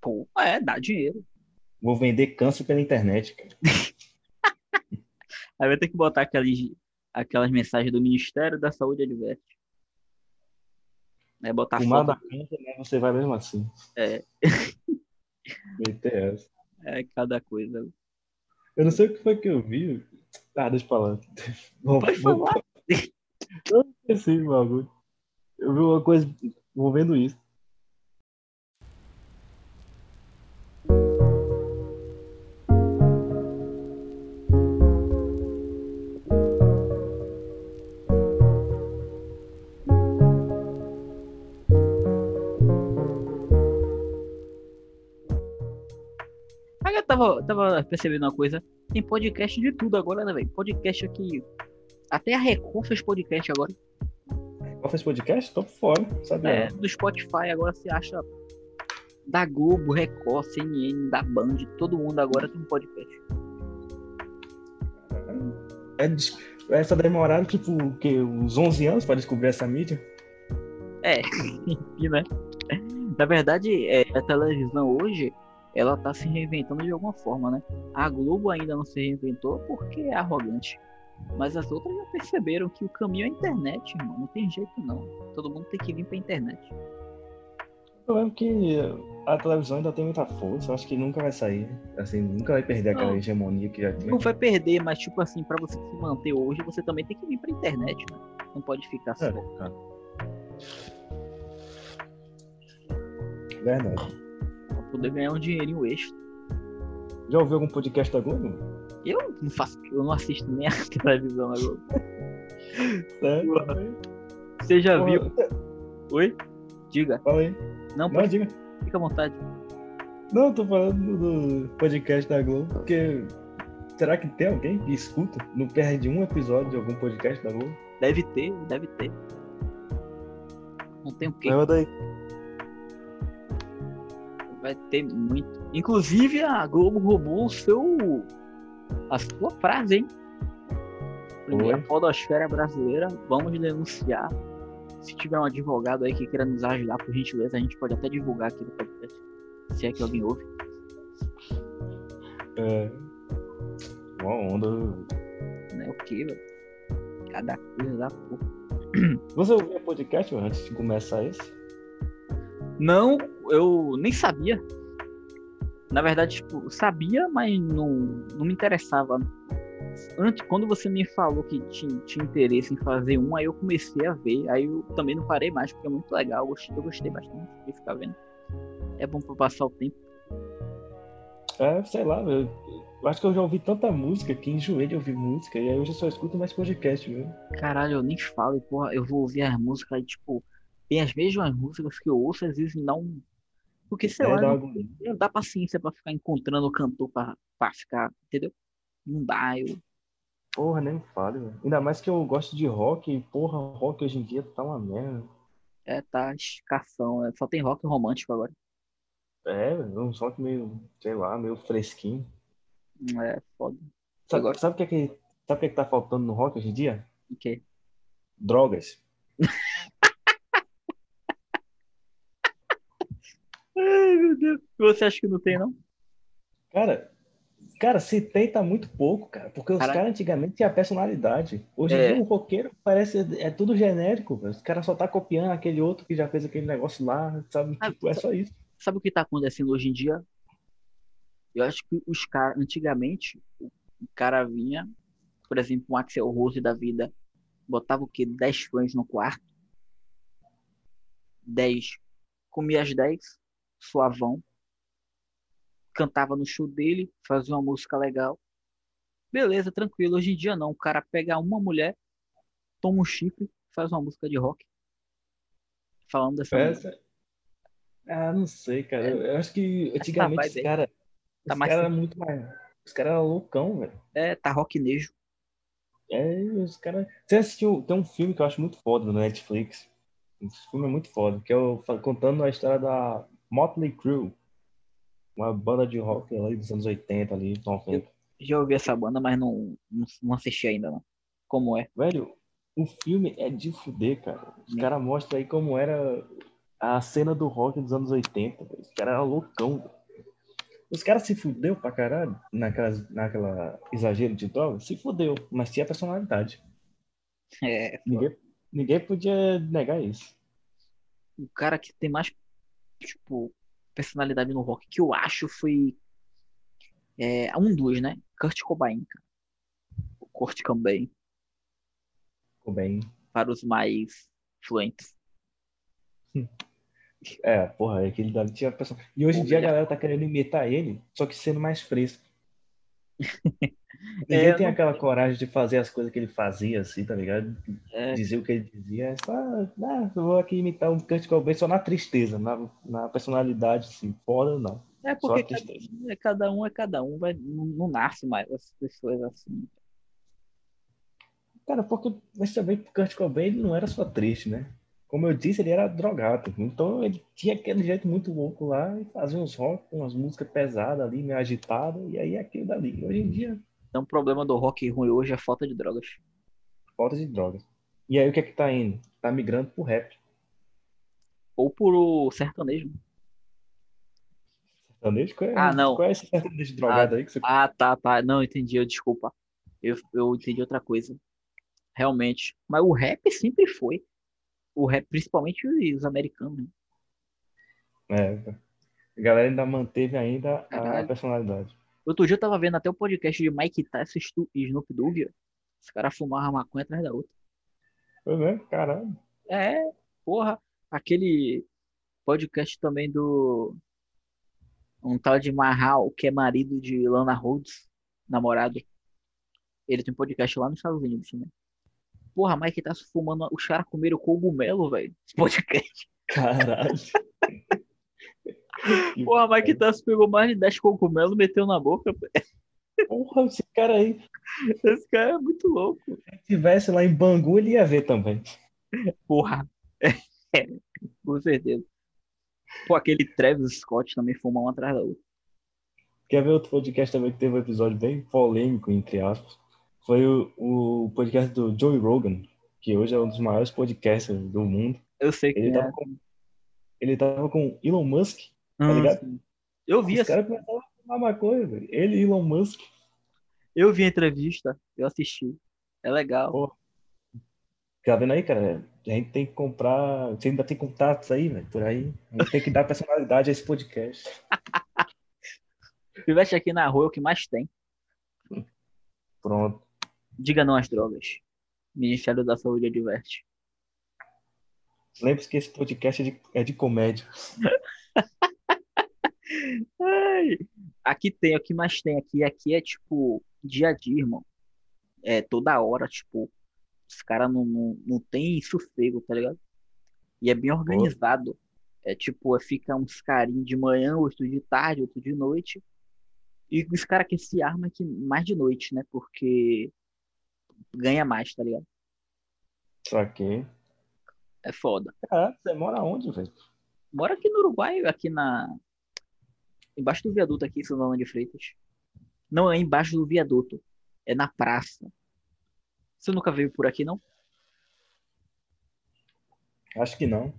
Pô, é, dá dinheiro. Vou vender câncer pela internet, cara. aí vai ter que botar aquelas, aquelas mensagens do Ministério da Saúde adverte. É botar Fumar foto... da câncer, né? Você vai mesmo assim. É. [LAUGHS] Essa. É cada coisa. Eu não sei o que foi que eu vi. Ah, deixa [LAUGHS] [LAUGHS] eu falar. Pode falar. Eu esqueci bagulho. Eu vi uma coisa envolvendo isso. Tava, tava percebendo uma coisa. Tem podcast de tudo agora, né, velho? Podcast aqui. Até a Record fez podcast agora. Record fez podcast? Tô fora, sabe? É, do Spotify agora você acha da Globo, Record, CNN, da Band, todo mundo agora tem um podcast. É, essa demoraram, tipo, o quê? Uns 11 anos pra descobrir essa mídia? É, [LAUGHS] enfim, né? Na verdade, é, a televisão hoje ela tá se reinventando de alguma forma, né? A Globo ainda não se reinventou porque é arrogante. Mas as outras já perceberam que o caminho é a internet, irmão. Não tem jeito não. Todo mundo tem que vir pra internet. Eu lembro que a televisão ainda tem muita força, acho que nunca vai sair. Assim, nunca vai perder aquela não, hegemonia que já tinha. Não vai perder, mas tipo assim, para você se manter hoje, você também tem que vir pra internet, né? Não pode ficar só. É, Verdade poder ganhar um dinheirinho extra. Já ouviu algum podcast da Globo? Eu não faço, eu não assisto nem a [LAUGHS] televisão da Globo. Sério? Você já Porra. viu? Oi? Diga. Fala aí. Não, não pode... diga. Fica à vontade. Não, tô falando do podcast da Globo, porque será que tem alguém que escuta? Não perde um episódio de algum podcast da Globo? Deve ter, deve ter. Não tem o quê? Leva daí vai ter muito. Inclusive, a Globo roubou o seu. a sua frase, hein? Primeira podosfera brasileira, vamos denunciar. Se tiver um advogado aí que queira nos ajudar, por gentileza, a gente pode até divulgar aqui no podcast. Se é que alguém ouve. É. Uma onda. Não é o que, velho? Cada coisa da porra. Você ouviu podcast antes de começar esse? Não, eu nem sabia. Na verdade, tipo, sabia, mas não, não me interessava. Antes, quando você me falou que tinha, tinha interesse em fazer um, aí eu comecei a ver. Aí eu também não parei mais, porque é muito legal. Eu gostei, eu gostei bastante de ficar vendo. É bom pra passar o tempo. É, sei lá, eu, eu acho que eu já ouvi tanta música que enjoei de ouvir música. E aí hoje eu só escuto mais podcast, viu? Caralho, eu nem falo, porra, eu vou ouvir as músicas aí, tipo, tem as mesmas músicas que eu ouço, às vezes não. Porque, sei é, lá, não, não, dá paciência pra ficar encontrando o cantor pra, pra ficar, entendeu? Não dá, eu. Porra, nem me fale, velho. Ainda mais que eu gosto de rock, e, porra, rock hoje em dia tá uma merda. É, tá escassão. É, só tem rock romântico agora. É, um rock meio, sei lá, meio fresquinho. É, foda. Sabe, sabe o que é que, sabe o que, é que tá faltando no rock hoje em dia? O quê? Drogas. Meu Deus. Você acha que não tem, não? Cara, cara, se tem, tá muito pouco, cara. Porque os caras antigamente tinham personalidade. Hoje em é. dia o roqueiro parece é tudo genérico. Véio. Os caras só tá copiando aquele outro que já fez aquele negócio lá, sabe? Ah, tipo, é só isso. Sabe o que tá acontecendo hoje em dia? Eu acho que os caras, antigamente, o cara vinha, por exemplo, um Axel Rose da vida, botava o quê? 10 fãs no quarto. 10. Comia as 10, suavão. Cantava no show dele, fazia uma música legal. Beleza, tranquilo. Hoje em dia não. O cara pega uma mulher, toma um chifre, faz uma música de rock. Falando dessa. Essa... Ah, não sei, cara. É. Eu acho que antigamente os caras. Tá os caras eram muito mais. Os caras eram loucão, velho. É, tá rocknejo. É, os caras. Você assistiu. Tem um filme que eu acho muito foda no Netflix. Esse filme é muito foda, que é o, contando a história da Motley Crue. Uma banda de rock ali dos anos 80 ali, 90. Já ouvi essa banda, mas não, não, não assisti ainda, não. Como é? Velho, o filme é de fuder, cara. Os caras mostram aí como era a cena do rock dos anos 80. Os caras eram loucão. Os caras se fudeu pra caralho naquela, naquela exagero de droga. Se fudeu, mas tinha personalidade. É. Ninguém, ninguém podia negar isso. O cara que tem mais, tipo, personalidade no rock que eu acho foi é, um dos, né? Kurt Cobain, cara. O Kurt Cobain. Cobain. Para os mais fluentes. [LAUGHS] É, porra, aquele dali tinha pessoa. E hoje em dia a galera tá querendo imitar ele, só que sendo mais fresco. Ninguém é, tem não... aquela coragem de fazer as coisas que ele fazia, assim, tá ligado? É. Dizer o que ele dizia. É só, ah, eu vou aqui imitar um Kurt Cobain só na tristeza, na, na personalidade, assim, foda não. É porque cada, é, cada um é cada um, vai, não, não nasce mais as pessoas assim. Cara, porque você também Kurt Cobain ele não era só triste, né? Como eu disse, ele era drogado. Então ele tinha aquele jeito muito louco lá e fazia uns rock, umas músicas pesadas ali, meio agitadas, e aí aquilo dali. Hoje em dia. Então o problema do rock ruim hoje é falta de drogas. Falta de drogas. E aí o que é que tá indo? Tá migrando pro rap. Ou pro sertanejo. Sertanejo? Qual é, ah, não. Qual é esse sertanejo drogado ah, aí que você. Ah, tá, tá. Não, entendi, eu, desculpa. Eu, eu entendi outra coisa. Realmente. Mas o rap sempre foi. O rap, principalmente os americanos. Né? É. A galera ainda manteve ainda Caralho. a personalidade. Outro dia eu tava vendo até o podcast de Mike Tyson e Snoop Dogg. Os caras fumavam maconha atrás da outra. Foi mesmo? Caralho. É, porra. Aquele podcast também do um tal de Mahal, que é marido de Lana Rhodes, namorado. Ele tem um podcast lá nos Estados Unidos também. Porra, Mike tá fumando. Os caras comeram cogumelo, velho. Podcast. Caralho. [LAUGHS] Porra, Mike Tassi pegou mais de 10 cogumelos e meteu na boca. Porra, esse cara aí. Esse cara é muito louco. Se tivesse lá em Bangu, ele ia ver também. Porra. [LAUGHS] É, com certeza. Pô, aquele Travis Scott também fuma um atrás da outra. Quer ver outro podcast também que teve um episódio bem polêmico, entre aspas? Foi o, o podcast do Joey Rogan, que hoje é um dos maiores podcasters do mundo. Eu sei que ele tava é. com Ele tava com Elon Musk, tá hum, ligado? Eu vi Os caras começaram a fumar maconha, velho. Ele e Elon Musk. Eu vi a entrevista, eu assisti. É legal. Pô. Tá vendo aí, cara? A gente tem que comprar. Você ainda tem contatos aí, velho, por aí. A gente tem que dar personalidade a esse podcast. [LAUGHS] Pivete aqui na rua é o que mais tem. Pronto. Diga não às drogas. Ministério da Saúde adverte. Lembre-se que esse podcast é de, é de comédia. [LAUGHS] Ai, aqui tem, o que mais tem aqui? Aqui é tipo dia a dia, irmão. É toda hora, tipo, os caras não, não, não tem sossego, tá ligado? E é bem organizado. É tipo, é, fica uns carinhos de manhã, outro de tarde, outro de noite. E os caras que se armam aqui mais de noite, né? Porque ganha mais, tá ligado? Saquei. É foda. Ah, você mora onde, velho? Mora aqui no Uruguai, aqui na. Embaixo do viaduto aqui, Santana de Freitas. Não é embaixo do viaduto. É na praça. Você nunca veio por aqui, não? Acho que não.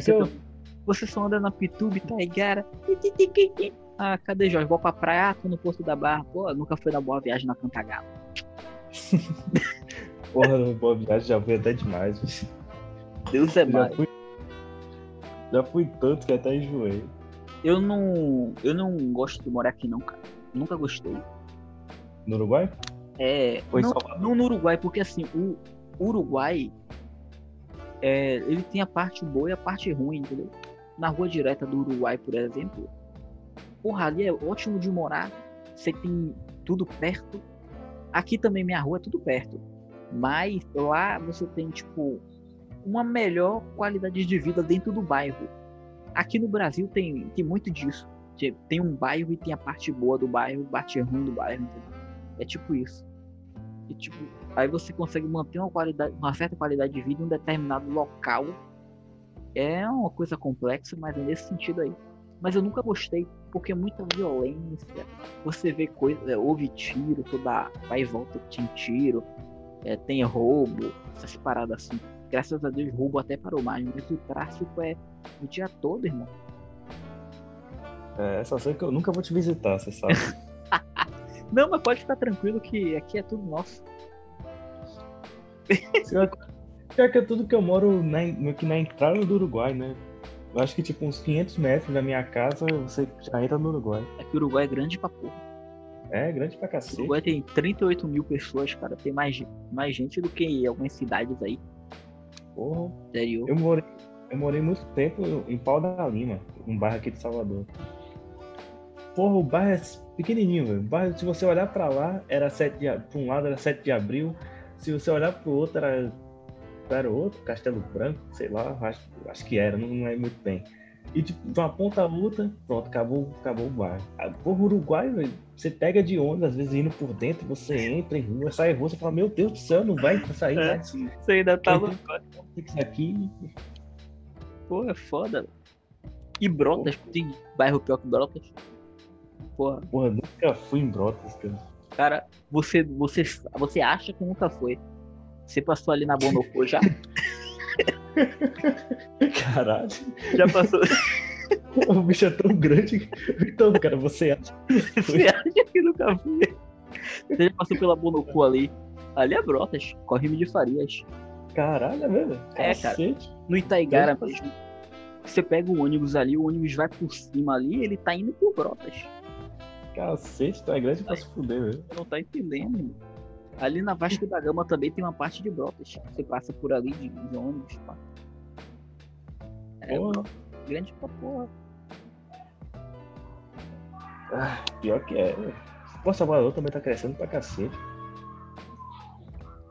Você, eu... você só anda na Pitube, Taigara. [LAUGHS] Ah, cadê Jorge? Vou pra praia, ah, tô no Porto da Barra. Pô, nunca fui na Boa Viagem na Cantagalo. [LAUGHS] Porra, no Boa Viagem já foi até demais. Deus é mais. Já fui, já fui tanto que até enjoei. Eu não, eu não gosto de morar aqui não, cara. Nunca gostei. No Uruguai? É, Foi não, não no Uruguai, porque assim, o Uruguai é, ele tem a parte boa e a parte ruim, entendeu? Na rua direta do Uruguai, por exemplo, porra, ali é ótimo de morar. Você tem tudo perto. Aqui também minha rua é tudo perto. Mas lá você tem, tipo, uma melhor qualidade de vida dentro do bairro. Aqui no Brasil tem, tem muito disso. Tem um bairro e tem a parte boa do bairro, parte ruim do bairro, entendeu? É tipo isso. E tipo, aí você consegue manter uma qualidade, uma certa qualidade de vida em um determinado local. É uma coisa complexa, mas é nesse sentido aí. Mas eu nunca gostei, porque é muita violência. Você vê coisa, é, houve tiro, toda vai e volta tem tiro, é, tem roubo, essas paradas assim. Graças a Deus, roubo até parou mais, mas o tráfico é o dia todo, irmão. É, só sei que eu nunca vou te visitar, você sabe. [LAUGHS] Não, mas pode ficar tranquilo que aqui é tudo nosso. Pior que é tudo que eu moro na, aqui na entrada do Uruguai, né? Eu acho que tipo uns 500 metros da minha casa você já entra no Uruguai. É que o Uruguai é grande pra porra. É, grande pra cacete. O Uruguai tem 38 mil pessoas, cara. Tem mais, mais gente do que em algumas cidades aí. Porra. Sério? Eu morei, eu morei muito tempo em Pau da Lima, um bairro aqui de Salvador. Porra, o bairro é pequenininho, velho. Bairro, se você olhar para lá, era 7 de, pra um lado era 7 de abril, se você olhar pro outro, era, era outro, Castelo Branco, sei lá, acho, acho que era, não, não é muito bem. E tipo, de uma ponta a outra, pronto, acabou, acabou o bairro. Porra, Uruguai, velho, você pega de ônibus, às vezes indo por dentro, você entra em rua, sai em rua, você fala, meu Deus do céu, não vai sair é, Você ainda tá no. Isso aqui. Pô, é foda. E Brotas, tem bairro pior que Brotas? Porra. Porra, nunca fui em Brotas, cara. Cara, você, você, você acha que nunca foi. Você passou ali na Bonocô já? [LAUGHS] Caralho. Já passou. [LAUGHS] o bicho é tão grande. Então, cara, você acha que Você acha que nunca foi? Você já passou pela Bonocô ali. Ali é Brotas, corre de Farias. Caralho, é mesmo? É, cara. No Itaigara mesmo. Você pega o ônibus ali, o ônibus vai por cima ali, ele tá indo por Brotas. Cacete, tu é grande pra se fuder, velho. Não tá entendendo. Ali na Vasco da Gama também tem uma parte de brotas. Você passa por ali de, de ônibus, pá. É porra. grande pra porra. Ah, pior que é. Pô, Salvador também tá crescendo pra cacete.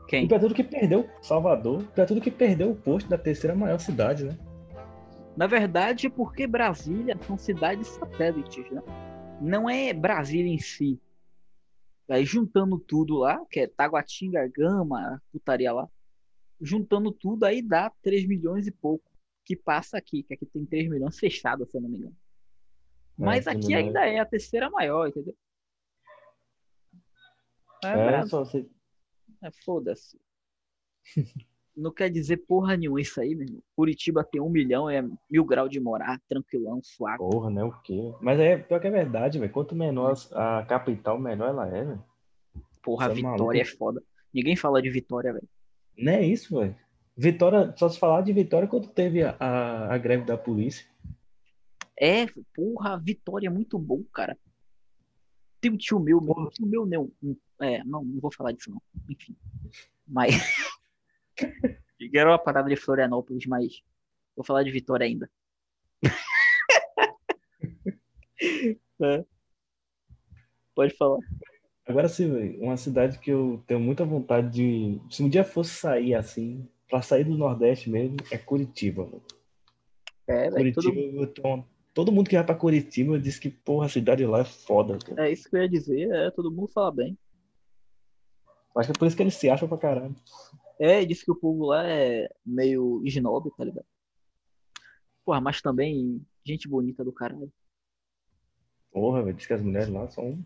Quem? E pra tudo que perdeu Salvador, pra tudo que perdeu o posto da terceira maior cidade, né? Na verdade, porque Brasília são cidades satélites, né? Não é Brasília em si. Aí juntando tudo lá, que é Taguatinga, Gama, putaria lá, juntando tudo aí dá 3 milhões e pouco que passa aqui, que aqui tem 3 milhões [LAUGHS] fechado, se eu não me engano. É, Mas é, aqui ainda é a terceira maior, entendeu? É, é só você... É, foda-se. [LAUGHS] não quer dizer porra nenhuma isso aí, meu irmão. Curitiba tem um milhão, é mil graus de morar, tranquilão, suave. Porra, né? O quê? Mas é pior que é verdade, velho. Quanto menor a capital, menor ela é, velho. Porra, Você é Vitória é, é foda. Ninguém fala de Vitória, velho. Não é isso, velho. Vitória, só se falar de Vitória quando teve a, a, a greve da polícia. É, porra, Vitória é muito bom, cara. Tem um tio meu, meu tio meu não. É, não, não vou falar disso não. Enfim. Mas [LAUGHS] era uma parada de Florianópolis, mas vou falar de Vitória ainda. [LAUGHS] é. Pode falar. Agora sim, uma cidade que eu tenho muita vontade de. Se um dia fosse sair assim, pra sair do Nordeste mesmo, é Curitiba. É, Curitiba, todo... todo mundo que vai pra Curitiba diz que, porra, a cidade lá é foda. É isso que eu ia dizer, é, todo mundo fala bem. Acho que é por isso que eles se acham pra caralho. É, disse que o povo lá é meio snob, tá ligado? Porra, mas também gente bonita do caralho. Porra, velho, diz que as mulheres lá são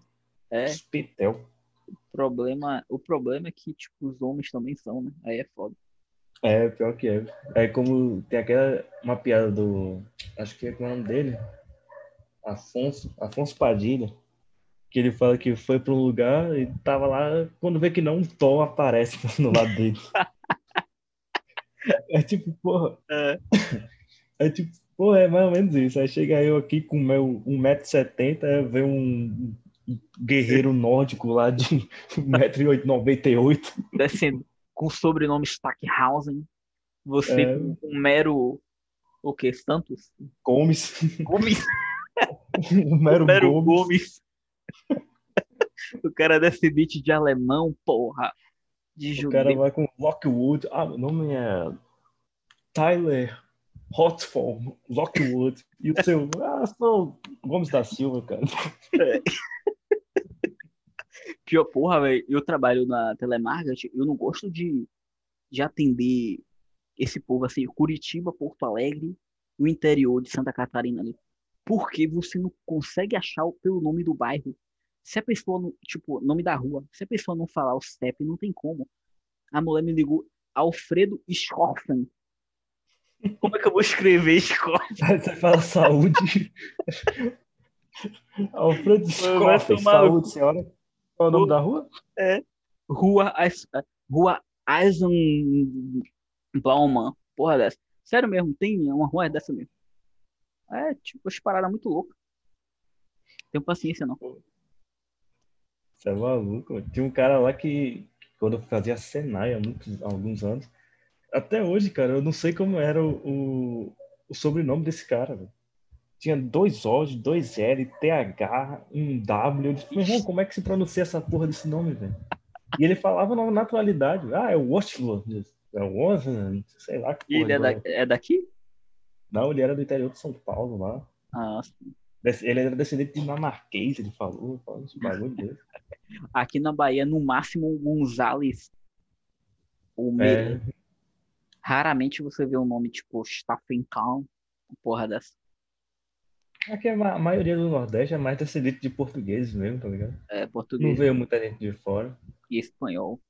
é. espitel. O problema, o problema é que, tipo, os homens também são, né? Aí é foda. É, pior que é. É como tem aquela uma piada do. Acho que é o nome dele. Afonso, Afonso Padilha, que ele fala que foi para um lugar e tava lá, quando vê que não, um Tom aparece [LAUGHS] no lado dele. é tipo, porra. É. é tipo, porra, é mais ou menos isso. Aí chega eu aqui com meu 1,70m, vê um guerreiro nórdico lá de [LAUGHS] 1,98m. Descendo com o sobrenome Stackhausen. Você é... com um mero. O que? Santos? Gomes. Gomes. [LAUGHS] um mero, mero Gomes. Gomes. [LAUGHS] o cara é descendente de alemão, porra. De o judeu. cara vai com Lockwood. Ah, o nome é Tyler Hotform, Lockwood. E o seu, [LAUGHS] ah, sou Gomes da Silva, cara. É. [LAUGHS] Pior, porra, velho, eu trabalho na telemarketing, eu não gosto de, de atender esse povo assim, Curitiba, Porto Alegre, o interior de Santa Catarina ali. Porque você não consegue achar pelo nome do bairro. Se a pessoa, não, tipo, nome da rua, se a pessoa não falar o CEP, não tem como. A mulher me ligou, Alfredo Schorfen. Como é que eu vou escrever [LAUGHS] Schorfen? Você fala saúde. Alfredo Schorfen, saúde, senhora. Qual é o nome da rua? É. Rua, rua Eisenbaumann. Porra dessa. Sério mesmo, tem uma rua dessa mesmo. É, tipo, as paradas muito loucas. Tenho paciência, não. Você é maluco. Tinha um cara lá que, quando eu fazia Senai há, muitos, há alguns anos, até hoje, cara, eu não sei como era o, o, o sobrenome desse cara, velho. Tinha dois O's, dois L, TH, um W. Eu disse, meu irmão, como é que se pronuncia essa porra desse nome, velho? E ele falava na naturalidade. Ah, é o Washington. É o Washington, sei lá. Que ele é, da, é daqui? Não, ele era do interior de São Paulo lá. Ah, sim. Ele era descendente de dinamarquês, ele falou. falou esse bagulho dele. [LAUGHS] Aqui na Bahia, no máximo, um Gonzales. O é. Raramente você vê um nome tipo Stephen Kahn, porra dessa. Aqui a maioria do Nordeste é mais descendente de portugueses mesmo, tá ligado? É, português. Não veio muita gente de fora. E espanhol.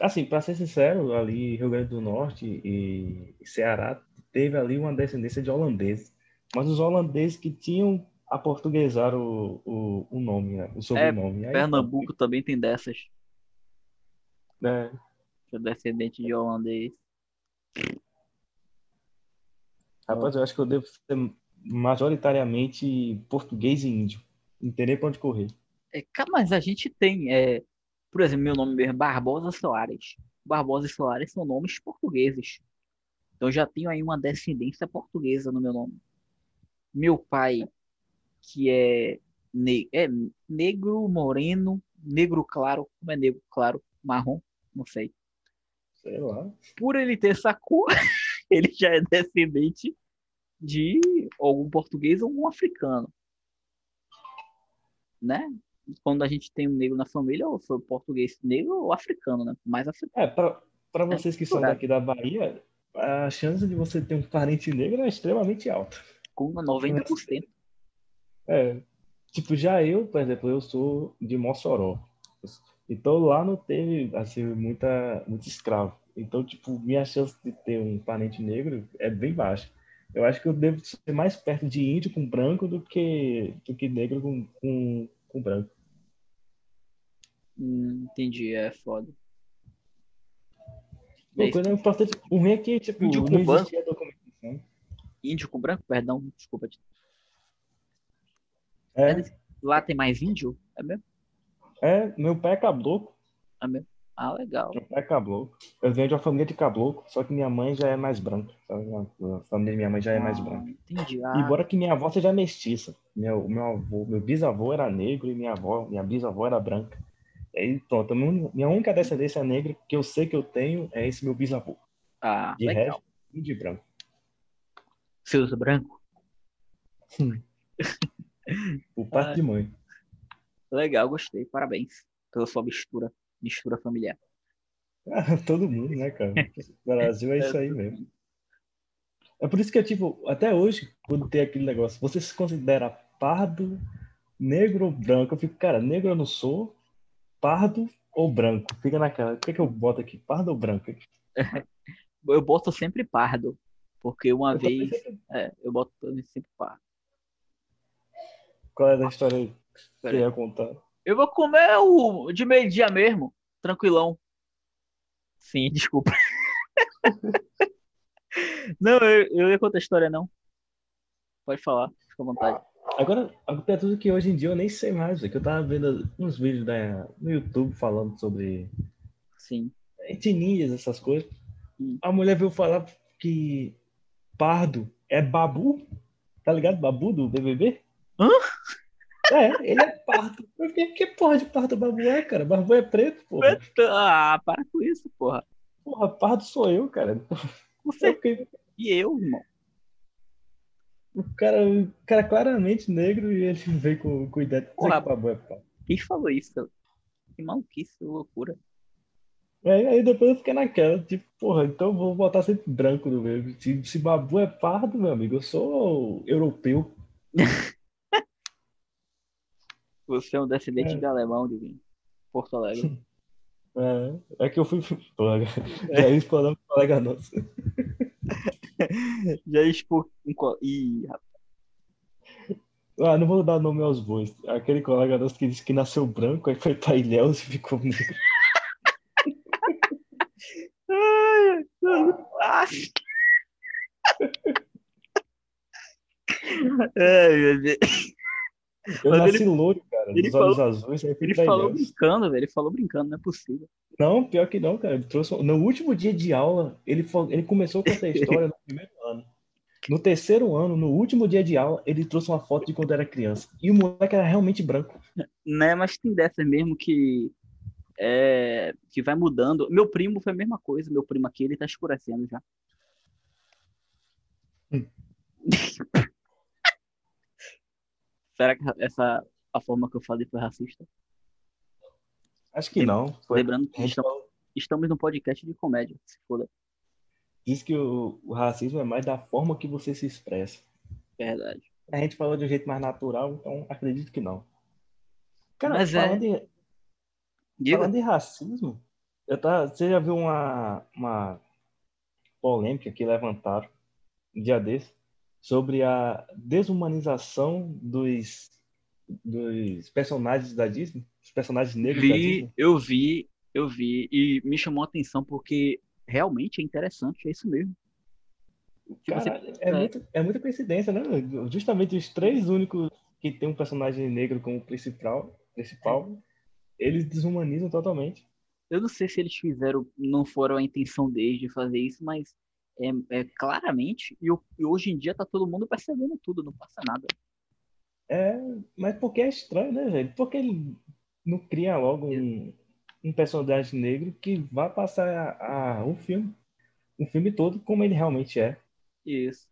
Assim, pra ser sincero, ali Rio Grande do Norte e Ceará teve ali uma descendência de holandeses. Mas os holandeses que tinham aportuguesar o, o, o nome, né? o sobrenome. É, Pernambuco também tem dessas. É. é descendente de holandês. Rapaz, eu acho que eu devo ser majoritariamente português e índio. Não tem nem pra onde correr. É, mas a gente tem, é, por exemplo, meu nome mesmo, Barbosa Soares. Barbosa e Soares são nomes portugueses. Então já tenho aí uma descendência portuguesa no meu nome. Meu pai, que é, ne é negro, moreno, negro claro, como é negro claro, marrom, não sei. Sei lá. Por ele ter essa cor, [LAUGHS] ele já é descendente de algum português ou algum africano. Né? Quando a gente tem um negro na família, ou foi português negro ou africano, né? Mais africano. É, para vocês que são daqui da Bahia, a chance de você ter um parente negro é extremamente alta. Com 90%. É. Tipo, já eu, por exemplo, eu sou de Mossoró. Então lá não teve, assim, muita, muito escravo. Então, tipo, minha chance de ter um parente negro é bem baixa. Eu acho que eu devo ser mais perto de índio com branco do que, do que negro com, com, com branco. Hum, entendi, é foda. Uma coisa importante, o ruim é que, tipo, índio com branco. Índio com branco, perdão, desculpa. É. Lá tem mais índio? É mesmo? É, meu pai é caboclo. É mesmo? Ah, legal. Meu pai é caboclo. Eu venho de uma família de caboclo, só que minha mãe já é mais branca. A família da minha mãe já é mais ah, branca. Entendi. Ah. Embora que minha avó seja mestiça. Meu, meu, avô, meu bisavô era negro e minha avó, minha bisavó era branca. Aí, pronto. Minha única descendência negra que eu sei que eu tenho é esse meu bisavô. Ah, de legal. resto, de branco. Você usa branco? o [LAUGHS] parte ah, de mãe. Legal, gostei. Parabéns pela sua mistura, mistura familiar. Ah, [LAUGHS] todo mundo, né, cara? O Brasil é [LAUGHS] isso aí mesmo. É por isso que, tipo, até hoje, quando tem aquele negócio, você se considera pardo, negro ou branco? Eu fico, cara, negro eu não sou, pardo ou branco? Fica naquela. O que, é que eu boto aqui? Pardo ou branco? [LAUGHS] eu boto sempre pardo. Porque uma eu vez. Sempre... É, eu boto sempre pardo. Qual é da história aí que você ia contar? Eu vou comer o de meio-dia mesmo, tranquilão. Sim, [LAUGHS] desculpa. não, eu, eu ia contar a história, não. Pode falar, fica à vontade. Agora, é tudo que hoje em dia eu nem sei mais, é que eu tava vendo uns vídeos da, no YouTube falando sobre Sim. etnias, essas coisas. Hum. A mulher veio falar que pardo é babu, tá ligado? Babu do BBB? Hã? É, ele é pardo. Que, que porra de pardo babu é, cara? Babu é preto, porra. Ah, para com isso, porra. Porra, pardo sou eu, cara. Você... É e eu, irmão? O cara, o cara claramente negro e ele veio com, com ideia de Porra, que babu é pardo. Quem falou isso? Que maluquice, loucura. Aí, aí depois eu fiquei naquela, tipo, porra, então vou botar sempre branco no meio. Se, se babu é pardo, meu amigo, eu sou europeu. Você é um descendente é. de alemão, de Porto Alegre. É, é que eu fui. Pô, já ia explorar um colega nosso. [LAUGHS] já expor. Ih, rapaz. Ah, não vou dar nome aos bois. Aquele colega nosso que disse que nasceu branco, aí foi pra Ilhéus e ficou negro. [LAUGHS] Ai, meu Deus. Eu Mas nasci ele, louro, cara, ele falou, azuis. ele falou brincando, velho. Ele falou brincando, não é possível. Não, pior que não, cara. Ele trouxe... No último dia de aula, ele, ele começou com essa história no primeiro ano. No terceiro ano, no último dia de aula, ele trouxe uma foto de quando era criança. E o moleque era realmente branco. Né, mas tem dessas mesmo que é, que vai mudando. Meu primo foi a mesma coisa. Meu primo aqui, ele tá escurecendo já. Hum. [LAUGHS] Será que essa a forma que eu falei foi racista? Acho que não. Foi... Lembrando que estamos, estamos no podcast de comédia, se foda. Diz que o, o, racismo é mais da forma que você se expressa. Verdade. A gente falou de um jeito mais natural, então acredito que não. Cara, Mas é- falando, é... de, falando de racismo, eu tá, você já viu uma, uma polêmica que levantaram um dia desse sobre a desumanização dos, dos personagens da Disney, os personagens negros vi, da Disney. Eu vi, eu vi, e me chamou a atenção porque realmente é interessante, é isso mesmo. Cara, você... é, é. Muito, é muita coincidência, né? Justamente os três únicos que tem um personagem negro como principal, principal é. eles desumanizam totalmente. Eu não sei se eles fizeram, não foram a intenção deles de fazer isso, mas é, é claramente, e, e, hoje em dia tá todo mundo percebendo tudo, não passa nada. É, mas porque é estranho, né, velho? Porque ele não cria logo um, um personagem negro que vai passar a, a, um filme, um filme todo como ele realmente é. Isso.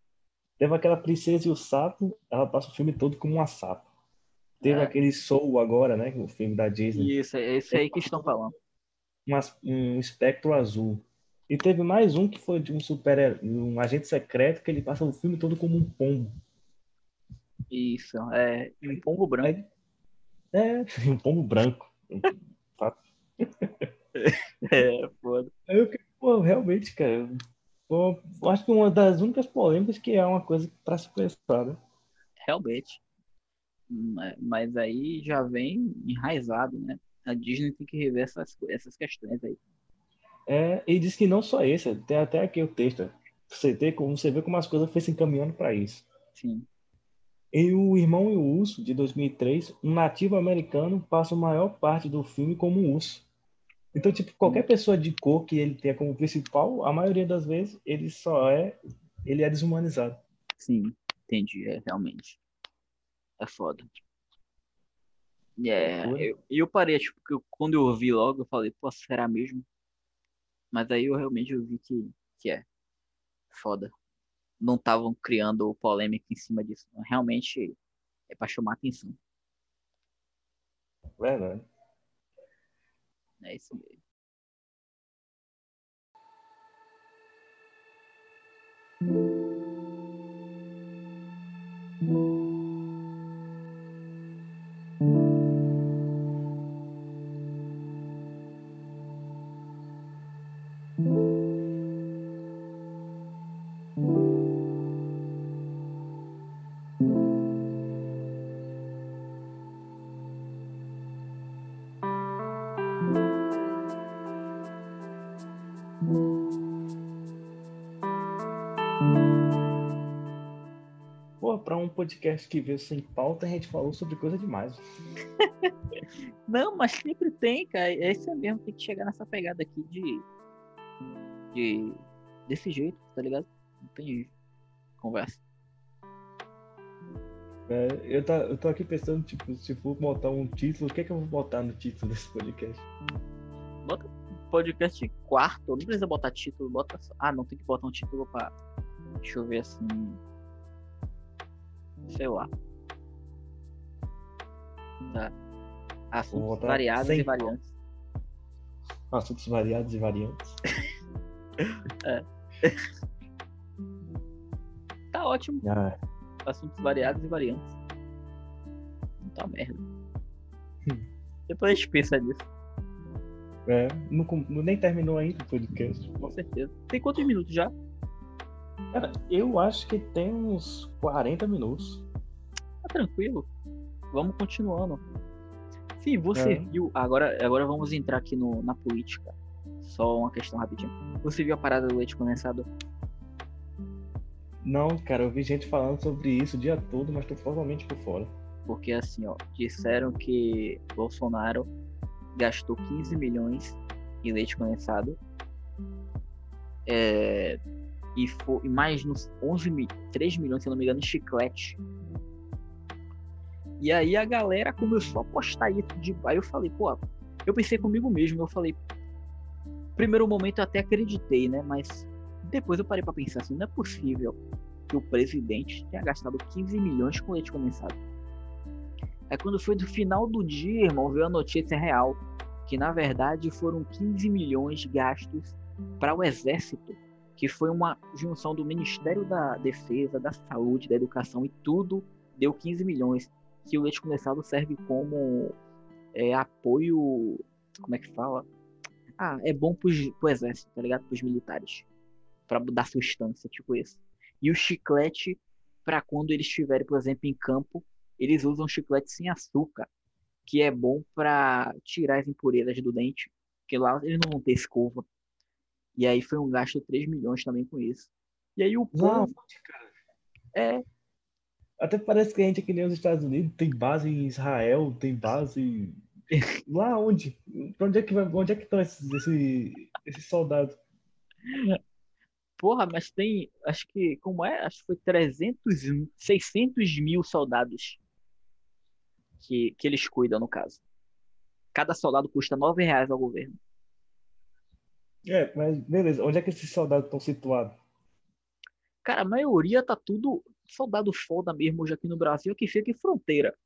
Teve aquela Princesa e o Sapo, ela passa o filme todo como uma sapo. Teve é. aquele Soul agora, né? O filme da Disney. Isso, é esse aí que estão falando. um espectro azul. E teve mais um que foi de um super um agente secreto que ele passa o filme todo como um pombo. Isso, é um pombo branco. É, [LAUGHS] um pombo branco. [LAUGHS] é, foda. Eu, pô, realmente, cara, pô, acho que uma das únicas polêmicas que é uma coisa para se pensar, né? Realmente. Mas aí já vem enraizado, né? A Disney tem que rever essas, essas questões aí. É, e diz que não só esse, tem até aqui o texto. Você, tem, como, você vê como as coisas foram se encaminhando para isso. Sim. E o Irmão e o Urso, de 2003, um nativo americano passa a maior parte do filme como um urso. Então, tipo, qualquer pessoa de cor que ele tenha como principal, a maioria das vezes, ele só é, ele é desumanizado. Sim, entendi, é, realmente. É foda. É, eu, eu parei, tipo, quando eu ouvi logo, eu falei, pô, será mesmo? Mas aí eu realmente vi que, que é foda. Não estavam criando polêmica em cima disso. Realmente é pra chamar atenção. Verdade. É isso mesmo. Podcast que veio sem pauta, a gente falou sobre coisa demais. [LAUGHS] Não, mas sempre tem, cara. É isso mesmo, tem que chegar nessa pegada aqui de. de. desse jeito, tá ligado? Não tem conversa. É, eu, tá, eu tô aqui pensando, tipo, se for botar um título, o que é que eu vou botar no título desse podcast? Bota podcast quarto, não precisa botar título, bota. Ah, não tem que botar um título pra. Deixa eu ver assim. Sei lá. Tá. Assuntos variados e variantes. Assuntos variados e variantes. [LAUGHS] é. tá ótimo. Ah assuntos variados e variantes. Puta merda. Hum. Depois a gente pensa nisso. É, não, nem terminou ainda o podcast. Com certeza. Tem quantos minutos já? Cara, eu acho que tem uns 40 minutos. Tá tranquilo. Vamos continuando. Sim, você é. viu. Agora, agora vamos entrar aqui no, na política. Só uma questão rapidinho. Você viu a parada do leite condensado? Não, cara, eu vi gente falando sobre isso o dia todo, mas tô totalmente por fora. Porque assim, ó, disseram que Bolsonaro gastou 15 milhões em leite condensado. É, e, foi, e mais nos 11 mil, 3 milhões, se não me engano, em chiclete. E aí a galera começou a postar isso de. Aí eu falei, pô, eu pensei comigo mesmo, eu falei. Primeiro momento eu até acreditei, né? Mas depois eu parei para pensar assim, não é possível que o presidente tenha gastado 15 milhões com leite condensado. É quando foi do final do dia, irmão, veio a notícia real, que na verdade foram 15 milhões gastos para o exército, que foi uma junção do Ministério da Defesa, da Saúde, da Educação e tudo deu 15 milhões, que o leite condensado serve como é, apoio, como é que fala? Ah, é bom pro, pro exército, tá ligado? Pros militares para dar sustância, tipo isso. E o chiclete, para quando eles estiverem, por exemplo, em campo, eles usam chiclete sem açúcar, que é bom para tirar as impurezas do dente, porque lá eles não vão ter escova. E aí foi um gasto de 3 milhões também com isso. E aí o povo. É. Até parece que a gente aqui nem os Estados Unidos tem base em Israel, tem base. [LAUGHS] Lá onde? Pra onde é que vai, onde é que estão esses, esses, esses soldados? Porra, mas tem, acho que, como é? Acho que foi 300, 600 mil soldados que, que eles cuidam, no caso. Cada soldado custa 9 reais ao governo. É, mas beleza, onde é que esses soldados estão situados? Cara, a maioria tá tudo soldado foda mesmo hoje aqui no Brasil, que fica em fronteira.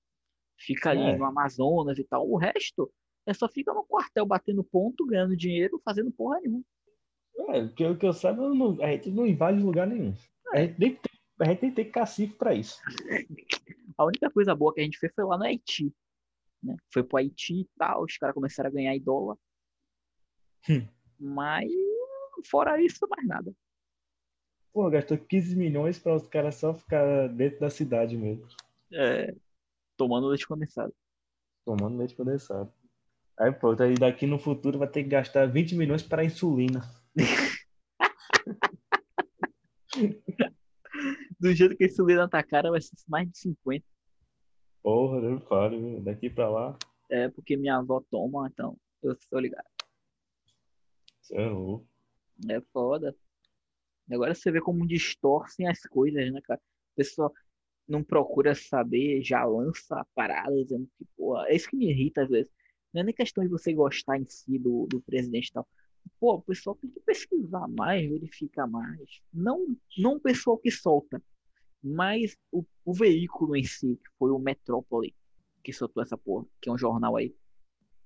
Fica ali é. no Amazonas e tal. O resto é só fica no quartel batendo ponto, ganhando dinheiro, fazendo porra nenhuma. É, que o que eu saiba, a gente não invade lugar nenhum. A gente nem tem, a gente tem que ter cacife para isso. [LAUGHS] A única coisa boa que a gente fez foi lá no Haiti. Né? Foi pro Haiti e tal, os caras começaram a ganhar em dólar. Hum. Mas, fora isso, mais nada. Pô, gastou 15 milhões para os caras só ficar dentro da cidade mesmo. É, tomando leite condensado. Tomando leite condensado. Aí pronto, aí daqui no futuro vai ter que gastar 20 milhões para insulina. [LAUGHS] Do jeito que esse Lina tá cara, vai ser mais de 50. Porra, eu falo, daqui pra lá. É, porque minha avó toma, então eu sou ligado. É. É foda. Agora você vê como distorcem as coisas, né, cara? A pessoa não procura saber, já lança a parada, dizendo que, porra, é isso que me irrita às vezes. Não é nem questão de você gostar em si do, do presidente e tal pô, o pessoal tem que pesquisar mais, verificar mais. Não, não o pessoal que solta, mas o, o veículo em si, que foi o Metrópole, que soltou essa porra, que é um jornal aí.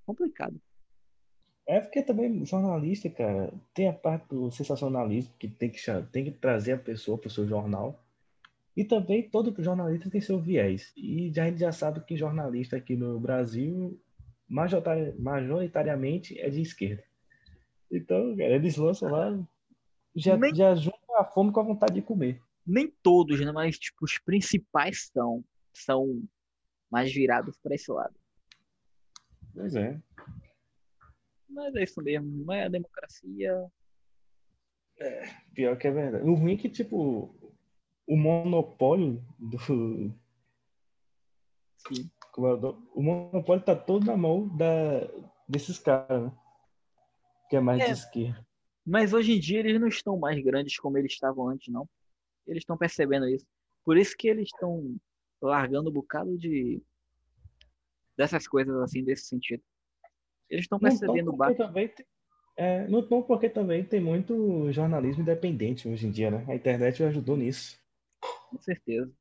Complicado. É porque também jornalista, cara, tem a parte do sensacionalismo que tem que, tem que trazer a pessoa para o seu jornal. E também todo jornalista tem seu viés. E a gente já sabe que jornalista aqui no Brasil, majoritariamente, é de esquerda. Então, cara, eles lançam lá, já, nem, já juntam a fome com a vontade de comer. Nem todos, né? Mas, tipo, os principais são, são mais virados para esse lado. Pois é. Mas é isso mesmo. Não é a democracia. É, pior que é verdade. O ruim é que, tipo, o monopólio do. Sim. É o monopólio tá todo na mão da, desses caras, né? Que é mais é. de esquerda. Mas hoje em dia eles não estão mais grandes como eles estavam antes, não. Eles estão percebendo isso. Por isso que eles estão largando um bocado de dessas coisas assim desse sentido. Eles estão percebendo o barco. Também tem, é, não porque também tem muito jornalismo independente hoje em dia, né? A internet ajudou nisso. Com certeza.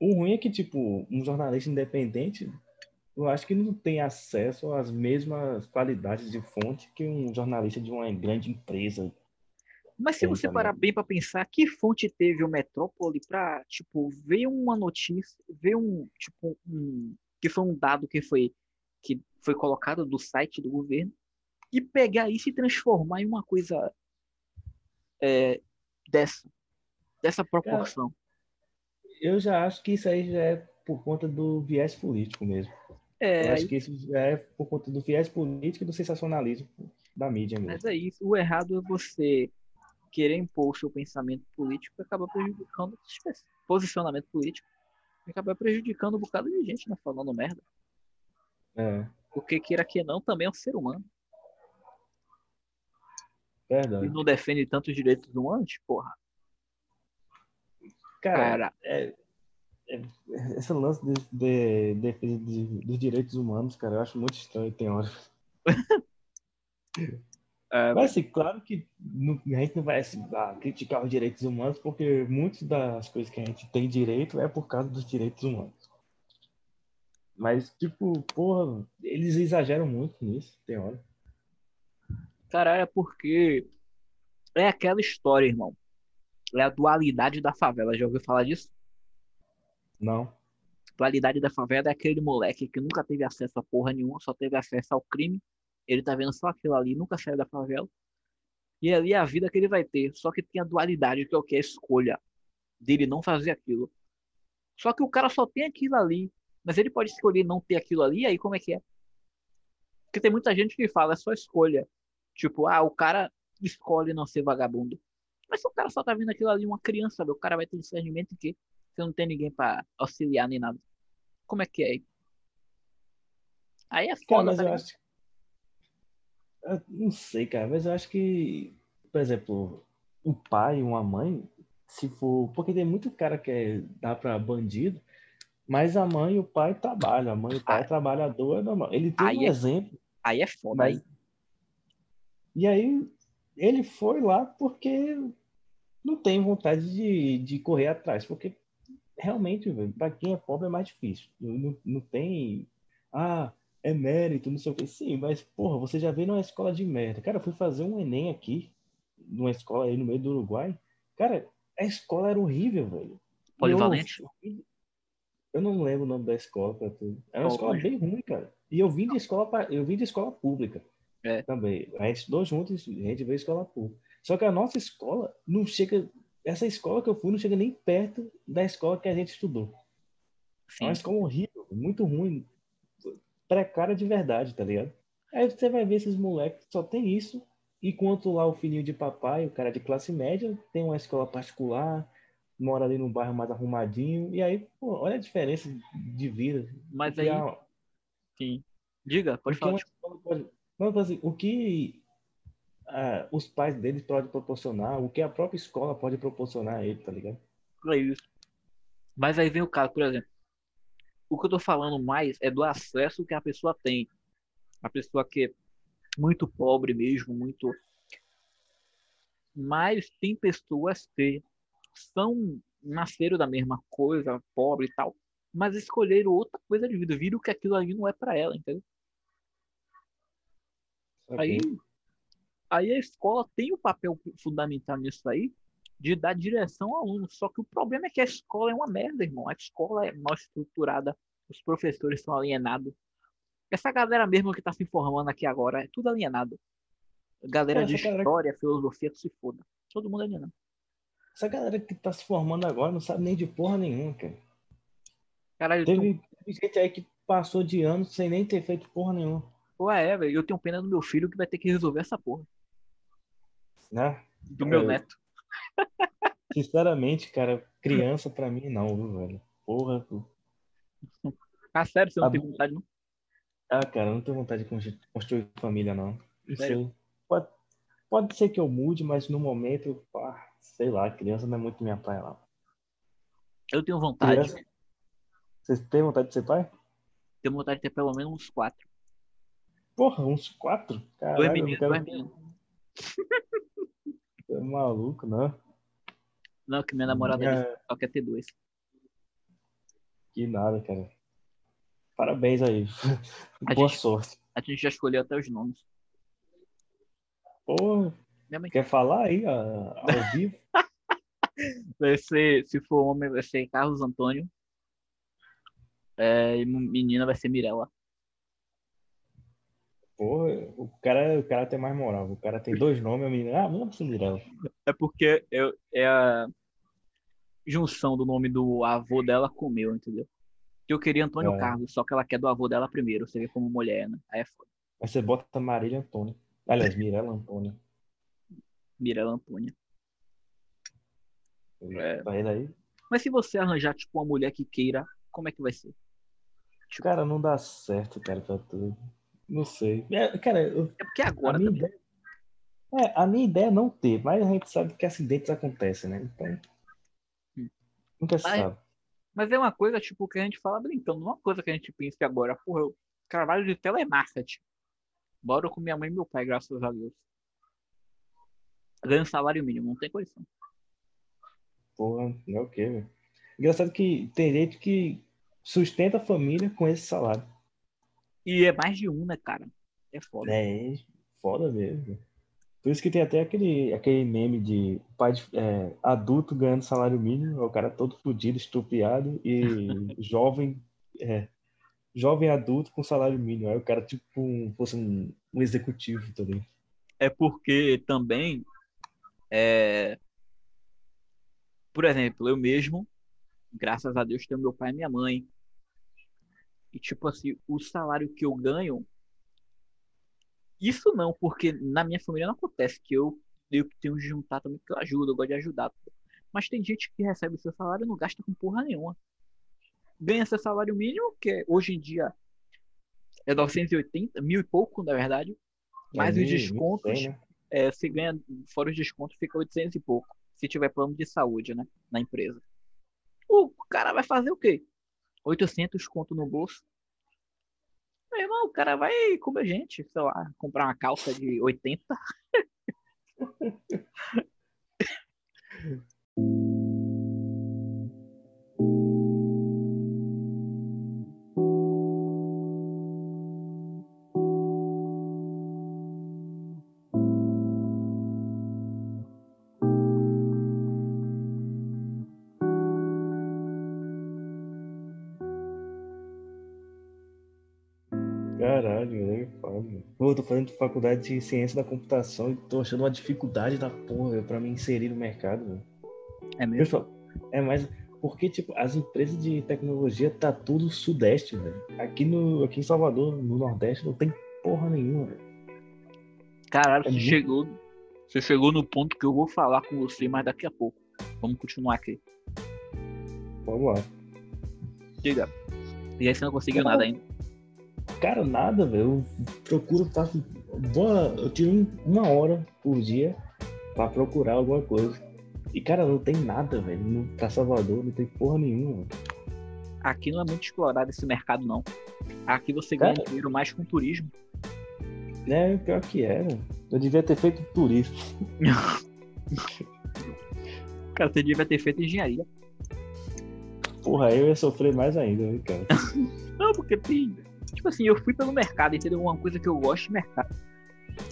O ruim é que, tipo, um jornalista independente, eu acho que não tem acesso às mesmas qualidades de fonte que um jornalista de uma grande empresa. Mas se você parar bem para pensar, que fonte teve o Metrópole para, tipo, ver uma notícia, ver um, tipo, um, que foi um dado que foi foi colocado do site do governo e pegar isso e transformar em uma coisa é, dessa, dessa proporção. eu já acho que isso aí já é por conta do viés político mesmo. É, eu acho que isso já é por conta do viés político e do sensacionalismo da mídia mesmo. Mas é isso. O errado é você querer impor o seu pensamento político e acabar prejudicando o posicionamento político e acabar prejudicando um bocado de gente, né? Falando merda. É. Porque queira que não, também é um ser humano. Verdade. E não defende tantos direitos humanos, porra. Cara, Cara é, é, esse lance de, de, de, de, dos direitos humanos, cara, eu acho muito estranho, tem hora. [LAUGHS] É, Mas, assim, claro que a gente não vai assim, ah, criticar os direitos humanos, porque muitas das coisas que a gente tem direito é por causa dos direitos humanos. Mas, tipo, porra, eles exageram muito nisso, tem hora. Caralho, é porque é aquela história, irmão. É a dualidade da favela. Já ouviu falar disso? Não. Dualidade da favela é aquele moleque que nunca teve acesso a porra nenhuma, só teve acesso ao crime. Ele tá vendo só aquilo ali, nunca saiu da favela. E ali é a vida que ele vai ter. Só que tem a dualidade, que é o que? A escolha dele não fazer aquilo. Só que o cara só tem aquilo ali. Mas ele pode escolher não ter aquilo ali, aí como é que é? Porque tem muita gente que fala, é só escolha. Tipo, ah, o cara escolhe não ser vagabundo. Mas se o cara só tá vendo aquilo ali, uma criança, o cara vai ter discernimento que você não tem ninguém para auxiliar nem nada. Como é que é? Aí é foda, mas tá eu acho... Eu não sei, cara, mas eu acho que, por exemplo, o pai e uma mãe, se for. Porque tem muito cara que é, dá pra bandido, mas a mãe e o pai trabalham. A mãe e o pai ah. é trabalhador, Ele tem aí um é, exemplo. Aí é foda. Mas, e aí ele foi lá porque não tem vontade de, de correr atrás, porque realmente, para quem é pobre é mais difícil. Não, não tem. Ah, é mérito, não sei o que. Sim, mas, porra, você já veio numa escola de merda. Cara, eu fui fazer um Enem aqui, numa escola aí no meio do Uruguai. Cara, a escola era horrível, velho. Polivalente? Eu, eu não lembro o nome da escola para tudo. Era uma escola bem ruim, cara. E eu vim de escola, eu vim de escola pública. É. Também. A gente estudou juntos, a gente veio escola pública. Só que a nossa escola não chega. Essa escola que eu fui não chega nem perto da escola que a gente estudou. Sim. É uma escola horrível, muito ruim. Precária de verdade, tá ligado? Aí você vai ver esses moleques só tem isso. Enquanto lá o filhinho de papai, o cara de classe média, tem uma escola particular, mora ali num bairro mais arrumadinho. E aí, pô, olha a diferença de vida. Mas aí. A... Sim. Diga, pode falar. Pode... Não, assim, o que uh, os pais deles podem proporcionar, o que a própria escola pode proporcionar a ele, tá ligado? É isso. Mas aí vem o caso, por exemplo. O que eu tô falando mais é do acesso que a pessoa tem. A pessoa que é muito pobre mesmo, muito. Mas tem pessoas que são nasceram da mesma coisa, pobre e tal, mas escolheram outra coisa de vida, viram que aquilo ali não é para ela, entendeu? Okay. Aí, aí a escola tem um papel fundamental nisso aí, de dar direção ao aluno. Só que o problema é que a escola é uma merda, irmão. A escola é mal estruturada, os professores são alienados. Essa galera mesmo que tá se formando aqui agora é tudo alienado. Galera de história, galera... filosofia, que se foda. Todo mundo é alienado. Essa galera que tá se formando agora não sabe nem de porra nenhuma, cara. Caralho, teve, tô... teve gente aí que passou de anos sem nem ter feito porra nenhuma. Ué, é, velho. Eu tenho pena do meu filho que vai ter que resolver essa porra. Né? Do meu neto. [LAUGHS] Sinceramente, cara, criança pra mim não, viu, velho? Porra. Ah, sério, você não a... tem vontade, não? Ah, cara, não tenho vontade de construir família, não. Isso pode, pode ser que eu mude, mas no momento, pá, sei lá, criança não é muito minha praia lá. Eu tenho vontade. Criança... Você tem vontade de ser pai? Tenho vontade de ter pelo menos uns quatro. Porra, uns quatro? Caralho, dois meninos, quero... dois meninos. [LAUGHS] é maluco, não? Não, que minha namorada é... só quer ter dois. Que nada, cara. Parabéns aí. A [LAUGHS] Boa gente, sorte. A gente já escolheu até os nomes. Pô, quer falar aí ao vivo? [LAUGHS] vai ser, se for homem, vai ser Carlos Antônio. É, e menina vai ser Mirella. Pô, o cara, o cara tem mais moral. O cara tem dois nomes, a menina. Ah, não ser Mirella. É porque eu, é a junção do nome do avô dela com o meu, entendeu? Eu queria Antônio é. Carlos, só que ela quer do avô dela primeiro, você vê como mulher, né? Aí é foda. Aí você bota Marília Antônia. Aliás, Mirella Antônia. Mirella Antônia. É. Vai daí. Mas se você arranjar, tipo, uma mulher que queira, como é que vai ser? Tipo... Cara, não dá certo, cara, pra tudo. Não sei. É, cara, eu... é porque agora a minha, ideia... é, a minha ideia é não ter, mas a gente sabe que acidentes acontecem, né? Então. Hum. Nunca se sabe. Mas é uma coisa, tipo, que a gente fala brincando, não é uma coisa que a gente pensa que agora, porra, eu trabalho de telemarketing. Bora com minha mãe e meu pai, graças a Deus. Ganho salário mínimo, não tem condição. Porra, não é o quê, velho? Engraçado que tem gente que sustenta a família com esse salário. E é mais de um, né, cara? É foda. É, foda mesmo. Por isso que tem até aquele, aquele meme de pai de, é, adulto ganhando salário mínimo, o cara todo fodido, estupiado, e [LAUGHS] jovem, é, jovem adulto com salário mínimo. Aí o cara, tipo, um, fosse um, um executivo também. É porque também, é... por exemplo, eu mesmo, graças a Deus, tenho meu pai e minha mãe. E, tipo assim, o salário que eu ganho isso não, porque na minha família não acontece que eu, eu tenho que juntar também, porque eu ajudo, eu gosto de ajudar. Mas tem gente que recebe seu salário e não gasta com porra nenhuma. Ganha seu salário mínimo, que hoje em dia é 980, mil e pouco, na verdade. Mais é os descontos. né? É, se ganha, fora os descontos, fica 800 e pouco. Se tiver plano de saúde, né? Na empresa. O cara vai fazer o quê? 800 conto no bolso. Meu irmão, o cara vai comer gente, sei lá, comprar uma calça de 80. [LAUGHS] Pô, eu tô fazendo faculdade de ciência da computação e tô achando uma dificuldade da porra pra me inserir no mercado. É mesmo? É, mas porque, tipo, as empresas de tecnologia tá tudo sudeste, velho. Aqui, no, aqui em Salvador, no Nordeste, não tem porra nenhuma, velho. Caralho, é você, muito... chegou, você chegou no ponto que eu vou falar com você, mas daqui a pouco. Vamos continuar aqui. Vamos lá. Diga. E aí você não conseguiu nada ainda? Cara, nada, velho. Eu procuro, faço. Boa, eu tiro uma hora por dia pra procurar alguma coisa. E, cara, não tem nada, velho. Pra Salvador não tem porra nenhuma. Aqui não é muito explorado esse mercado, não. Aqui você ganha cara, dinheiro mais com turismo. É, pior que é, Eu devia ter feito turismo. [LAUGHS] cara, você devia ter feito engenharia. Porra, aí eu ia sofrer mais ainda, né, cara? [LAUGHS] não, porque tem Tipo assim, eu fui pelo mercado, entendeu? Uma coisa que eu gosto de mercado.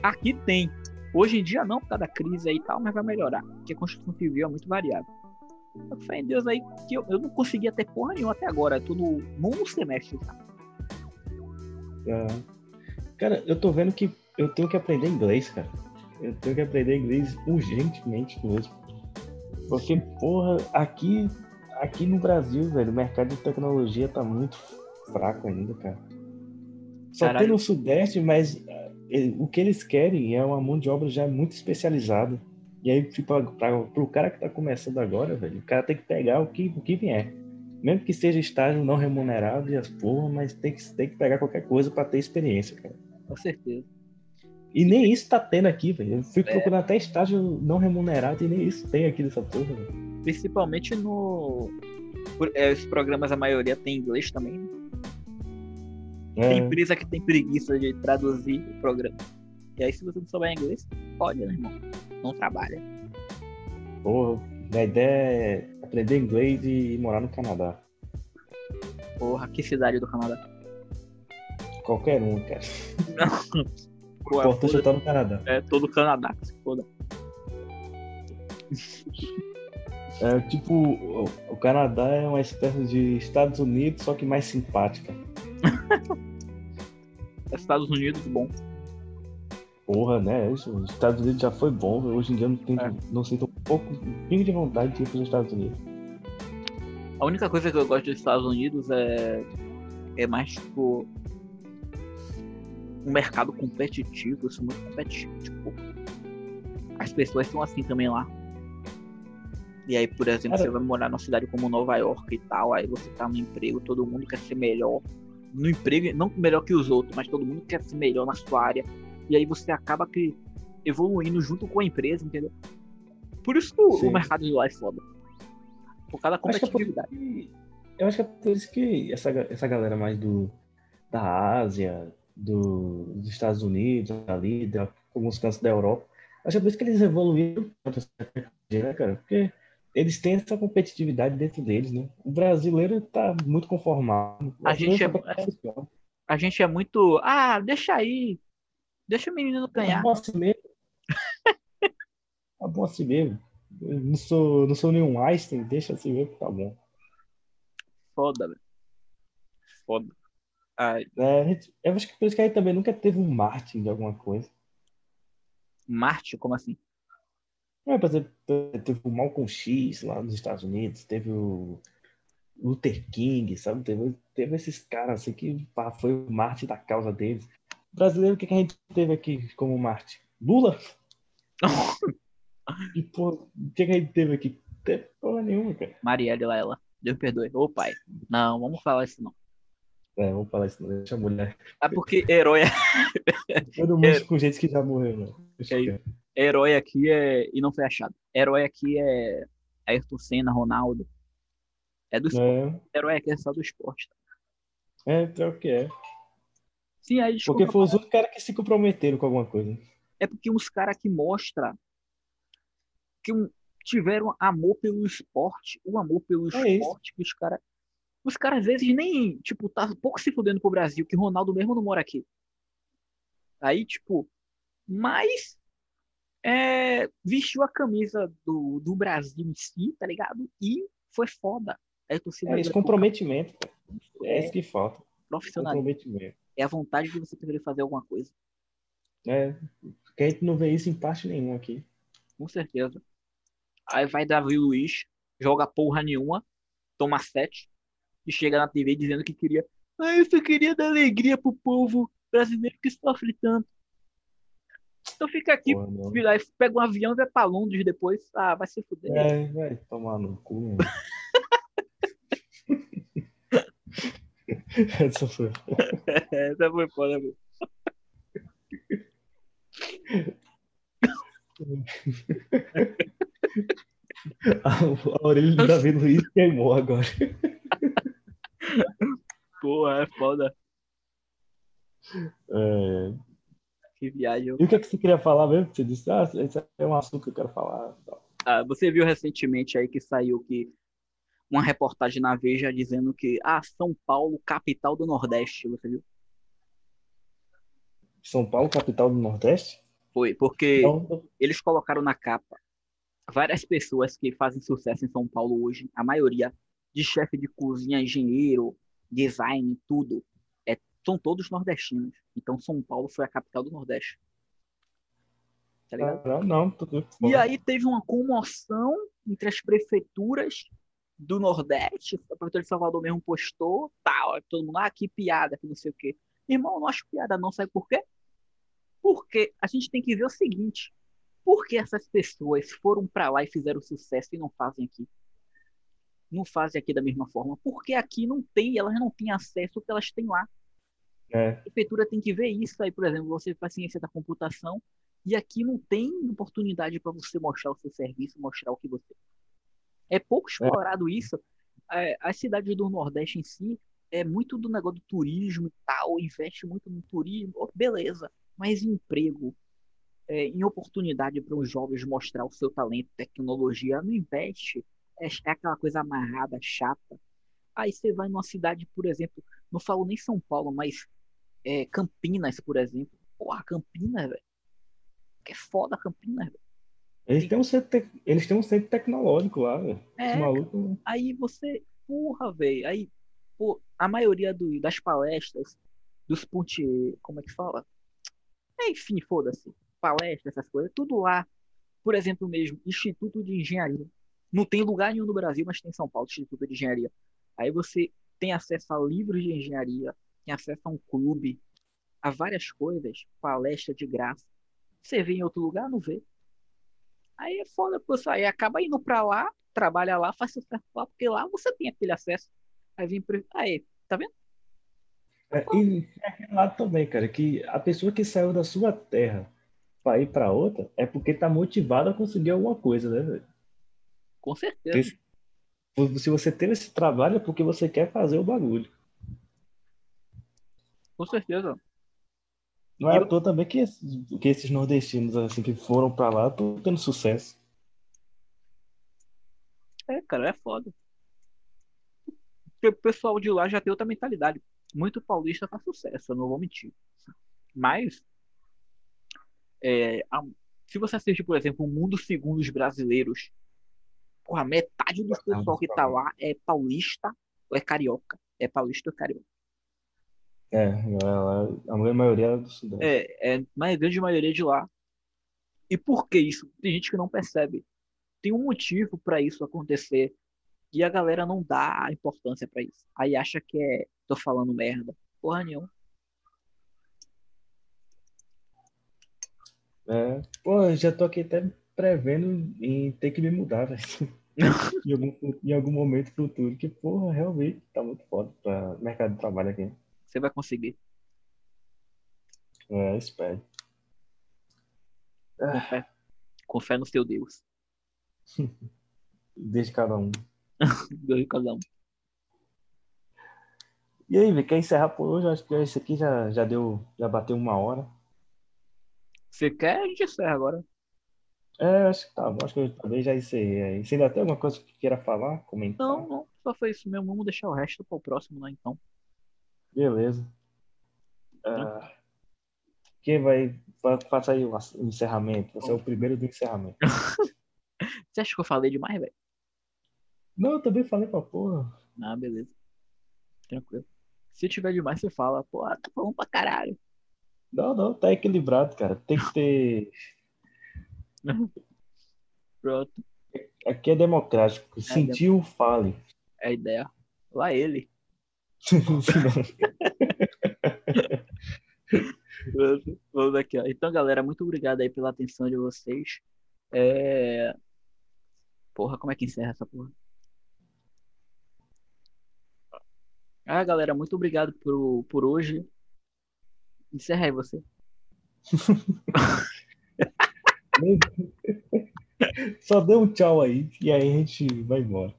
Aqui tem. Hoje em dia não, por causa da crise aí e tal, mas vai melhorar. Porque a construção civil é muito variável. Eu fé em Deus aí que eu, eu não conseguia ter porra nenhuma até agora. Eu tô no nono semestre, tá? É. Cara, eu tô vendo que eu tenho que aprender inglês, cara. Eu tenho que aprender inglês urgentemente mesmo. Porque, porra, aqui, aqui no Brasil, velho, o mercado de tecnologia tá muito fraco ainda, cara. Só Caralho. tem no Sudeste, mas uh, o que eles querem é uma mão de obra já muito especializada. E aí, tipo, pra, pro cara que tá começando agora, velho, o cara tem que pegar o que, o que vier. Mesmo que seja estágio não remunerado e as porra, mas tem que, tem que pegar qualquer coisa para ter experiência, cara. Com certeza. E nem isso tá tendo aqui, velho. Eu fui é. procurar até estágio não remunerado e nem isso tem aqui nessa porra, velho. Principalmente no. É, os programas, a maioria tem inglês também. Né? É. Tem empresa que tem preguiça de traduzir o programa. E aí, se você não souber inglês, pode, né, irmão? Não trabalha. Porra, a ideia é aprender inglês e morar no Canadá. Porra, que cidade do Canadá? Qualquer um, cara. [LAUGHS] o importante é estar no Canadá. É, todo o Canadá, se foda. É tipo, o, o Canadá é uma espécie de Estados Unidos, só que mais simpática. [LAUGHS] Estados Unidos, bom. Porra, né? Os Estados Unidos já foi bom. Hoje em dia não, tenho, é. não sinto um pouco, um pingo de vontade de ir para os Estados Unidos. A única coisa que eu gosto dos Estados Unidos é, é mais tipo um mercado competitivo. Eu sou muito competitivo. Tipo, as pessoas são assim também lá. E aí, por exemplo, Cara... você vai morar numa cidade como Nova York e tal, aí você tá no emprego, todo mundo quer ser melhor. No emprego, não melhor que os outros, mas todo mundo quer ser melhor na sua área e aí você acaba que evoluindo junto com a empresa, entendeu? Por isso que o, mercado de lá é foda. Por causa da competitividade. Acho é eu acho que é por isso que essa, essa galera mais do, da Ásia, do, dos Estados Unidos, ali, de alguns cantos da Europa, acho que é por isso que eles evoluíram tanto né, cara? Porque eles têm essa competitividade dentro deles, né? O brasileiro tá muito conformado. A gente, é, a gente é muito. Ah, deixa aí. Deixa o menino ganhar. É bom assim mesmo. [LAUGHS] tá bom assim mesmo. Eu não sou, não sou nenhum Einstein, deixa assim mesmo que tá bom. Foda, velho. Foda. É, eu acho que por isso que aí também nunca teve um Martin de alguma coisa. Marte? Como assim? É, por exemplo, teve o Malcolm X lá nos Estados Unidos, teve o Luther King, sabe? Teve, teve esses caras assim que pá, foi o Marte da causa deles. Brasileiro, o que, que a gente teve aqui como Marte? Lula? [LAUGHS] e, pô, o que, que a gente teve aqui? Teve porra nenhuma, cara. Marielle Laela. Deus perdoe. Ô pai. Não, vamos falar isso não. É, vamos falar isso não. Deixa a mulher. É porque herói. É- Todo mundo [LAUGHS] com gente que já morreu, né? É, herói aqui é. E não foi achado. Herói aqui é. Ayrton Senna, Ronaldo. É do esporte. É. Herói aqui é só do esporte. Tá? É, pior que é. Sim, aí Porque foi os outros caras que se comprometeram com alguma coisa. É porque uns caras que mostram que um, tiveram amor pelo esporte, o amor pelo é esporte isso. que os caras. Os caras às vezes nem, tipo, tá pouco se fudendo pro Brasil, que Ronaldo mesmo não mora aqui. Aí, tipo, mas é, vestiu a camisa do, do Brasil em si, tá ligado? E foi foda. Aí, é esse comprometimento, cara. É, é isso que falta. Profissionalismo. Comprometimento é a vontade de você querer fazer alguma coisa. É, porque a gente não vê isso em parte nenhuma aqui. Com certeza. Aí vai Davi Luiz, joga porra nenhuma, toma sete e chega na TV dizendo que queria. Ah, eu só queria dar alegria pro povo brasileiro que sofre tanto. Então fica aqui, Porra, pega um avião e vai pra Londres depois. Ah, vai se fuder. É, vai tomar no cu. Essa [LAUGHS] foi. Essa foi foda, meu. A, a orelha do Davi Luiz queimou agora. Porra, é foda. É... Que viagem. E o que, é que você queria falar mesmo? Você disse, ah, esse é um assunto que eu quero falar. Ah, você viu recentemente aí que saiu que uma reportagem na Veja dizendo que ah, São Paulo, capital do Nordeste, você viu? São Paulo, capital do Nordeste? Foi, porque então... eles colocaram na capa várias pessoas que fazem sucesso em São Paulo hoje, a maioria de chefe de cozinha, engenheiro, design, tudo, são todos nordestinos. Então São Paulo foi a capital do Nordeste. Tá ligado? Ah, não, tudo E aí teve uma comoção entre as prefeituras do Nordeste, a prefeitura de Salvador mesmo postou, tal, todo mundo, ah, que piada, que não sei o quê. Irmão, não acho piada não, sabe por quê? Porque a gente tem que ver o seguinte, Por que essas pessoas foram para lá e fizeram sucesso e não fazem aqui? Não fazem aqui da mesma forma. Porque aqui não tem, elas não têm acesso ao que elas têm lá. É. A prefeitura tem que ver isso aí, por exemplo, você faz ciência da computação e aqui não tem oportunidade para você mostrar o seu serviço, mostrar o que você. É pouco é. explorado é. isso. As cidades do Nordeste em si é muito do negócio do turismo e tal, investe muito no turismo, beleza. Mas emprego, é, em oportunidade para os jovens mostrar o seu talento, tecnologia, não investe. É, é, aquela coisa amarrada, chata. Aí você vai numa cidade, por exemplo, não falo nem São Paulo, mas é, Campinas, por exemplo. Porra, Campinas, velho. Que é foda Campinas, velho. Eles têm um centro, eles têm um centro tecnológico lá, velho. É, maluco... Aí você, porra, velho. Aí, pô, a maioria do, das palestras, dos ponte, como é que fala? Enfim, foda-se palestras, essas coisas, tudo lá. Por exemplo, mesmo, Instituto de Engenharia. Não tem lugar nenhum no Brasil, mas tem em São Paulo, Instituto de Engenharia. Aí você tem acesso a livros de engenharia, tem acesso a um clube, a várias coisas, palestra de graça. Você vê em outro lugar, não vê. Aí é foda, pessoal. Aí acaba indo pra lá, trabalha lá, faz sucesso lá, porque lá você tem aquele acesso. Aí vem. Aí, tá vendo? É, e é aquele lado também, cara, que a pessoa que saiu da sua terra para ir para outra, é porque tá motivado a conseguir alguma coisa, né, velho? Com certeza. Porque se você tem esse trabalho é porque você quer fazer o bagulho. Com certeza. Não é à toa também que esses, que esses nordestinos assim que foram para lá estão tendo sucesso. É, cara, é foda. Porque o pessoal de lá já tem outra mentalidade. Muito paulista faz sucesso, eu não vou mentir. Mas é, a, se você assistir, por exemplo, O Mundo Segundo os Brasileiros, porra, metade do pessoal que tá lá é paulista ou é carioca. É paulista ou é carioca. É, a maioria é do Sudeste. É, é a grande maioria de lá. E por que isso? Tem gente que não percebe. Tem um motivo para isso acontecer e a galera não dá importância para isso. Aí acha que é tô falando merda. Porra nenhuma. É, pô, já tô aqui até prevendo em ter que me mudar, velho. [LAUGHS] em, algum, em algum momento futuro, que, porra, realmente tá muito foda pra mercado de trabalho aqui. Você vai conseguir. É, espero. Com fé. Com fé no seu Deus. [LAUGHS] Desde cada um. [LAUGHS] Desde cada um. E aí, quer encerrar por hoje? Acho que esse aqui já, já deu, já bateu uma hora. Você quer? A gente encerra agora. É, acho que tá bom. Acho que eu talvez já encerrei aí. Você ainda tem alguma coisa que queira falar? Comentar? Não, não. Só foi isso mesmo. Vamos deixar o resto para o próximo, né? Então. Beleza. Uh, quem vai. Faça aí o encerramento. Você é o primeiro do encerramento. [LAUGHS] Você acha que eu falei demais, velho? Não, eu também falei pra porra. Ah, beleza. Tranquilo. Se tiver demais, você fala, pô, tá falando pra caralho. Não, não, tá equilibrado, cara. Tem que ter. [LAUGHS] Pronto. Aqui é democrático. É Sentiu, fale. É a ideia. Lá ele. Vamos aqui, ó. Então, galera, muito obrigado aí pela atenção de vocês. É... Porra, como é que encerra essa porra? Ah, galera, muito obrigado por, por hoje. Encerra aí você. [LAUGHS] Só dê um tchau aí e aí a gente vai embora.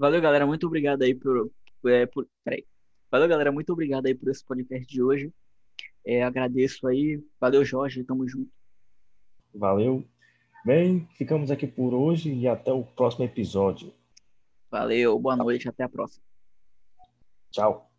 Valeu, galera. Muito obrigado aí por. É, por peraí. Valeu, galera. Muito obrigado aí por esse podcast de hoje. É, agradeço aí. Valeu, Jorge. Tamo junto. Valeu. Bem, ficamos aqui por hoje e até o próximo episódio. Valeu. Boa noite. Até a próxima. Tchau. Tchau.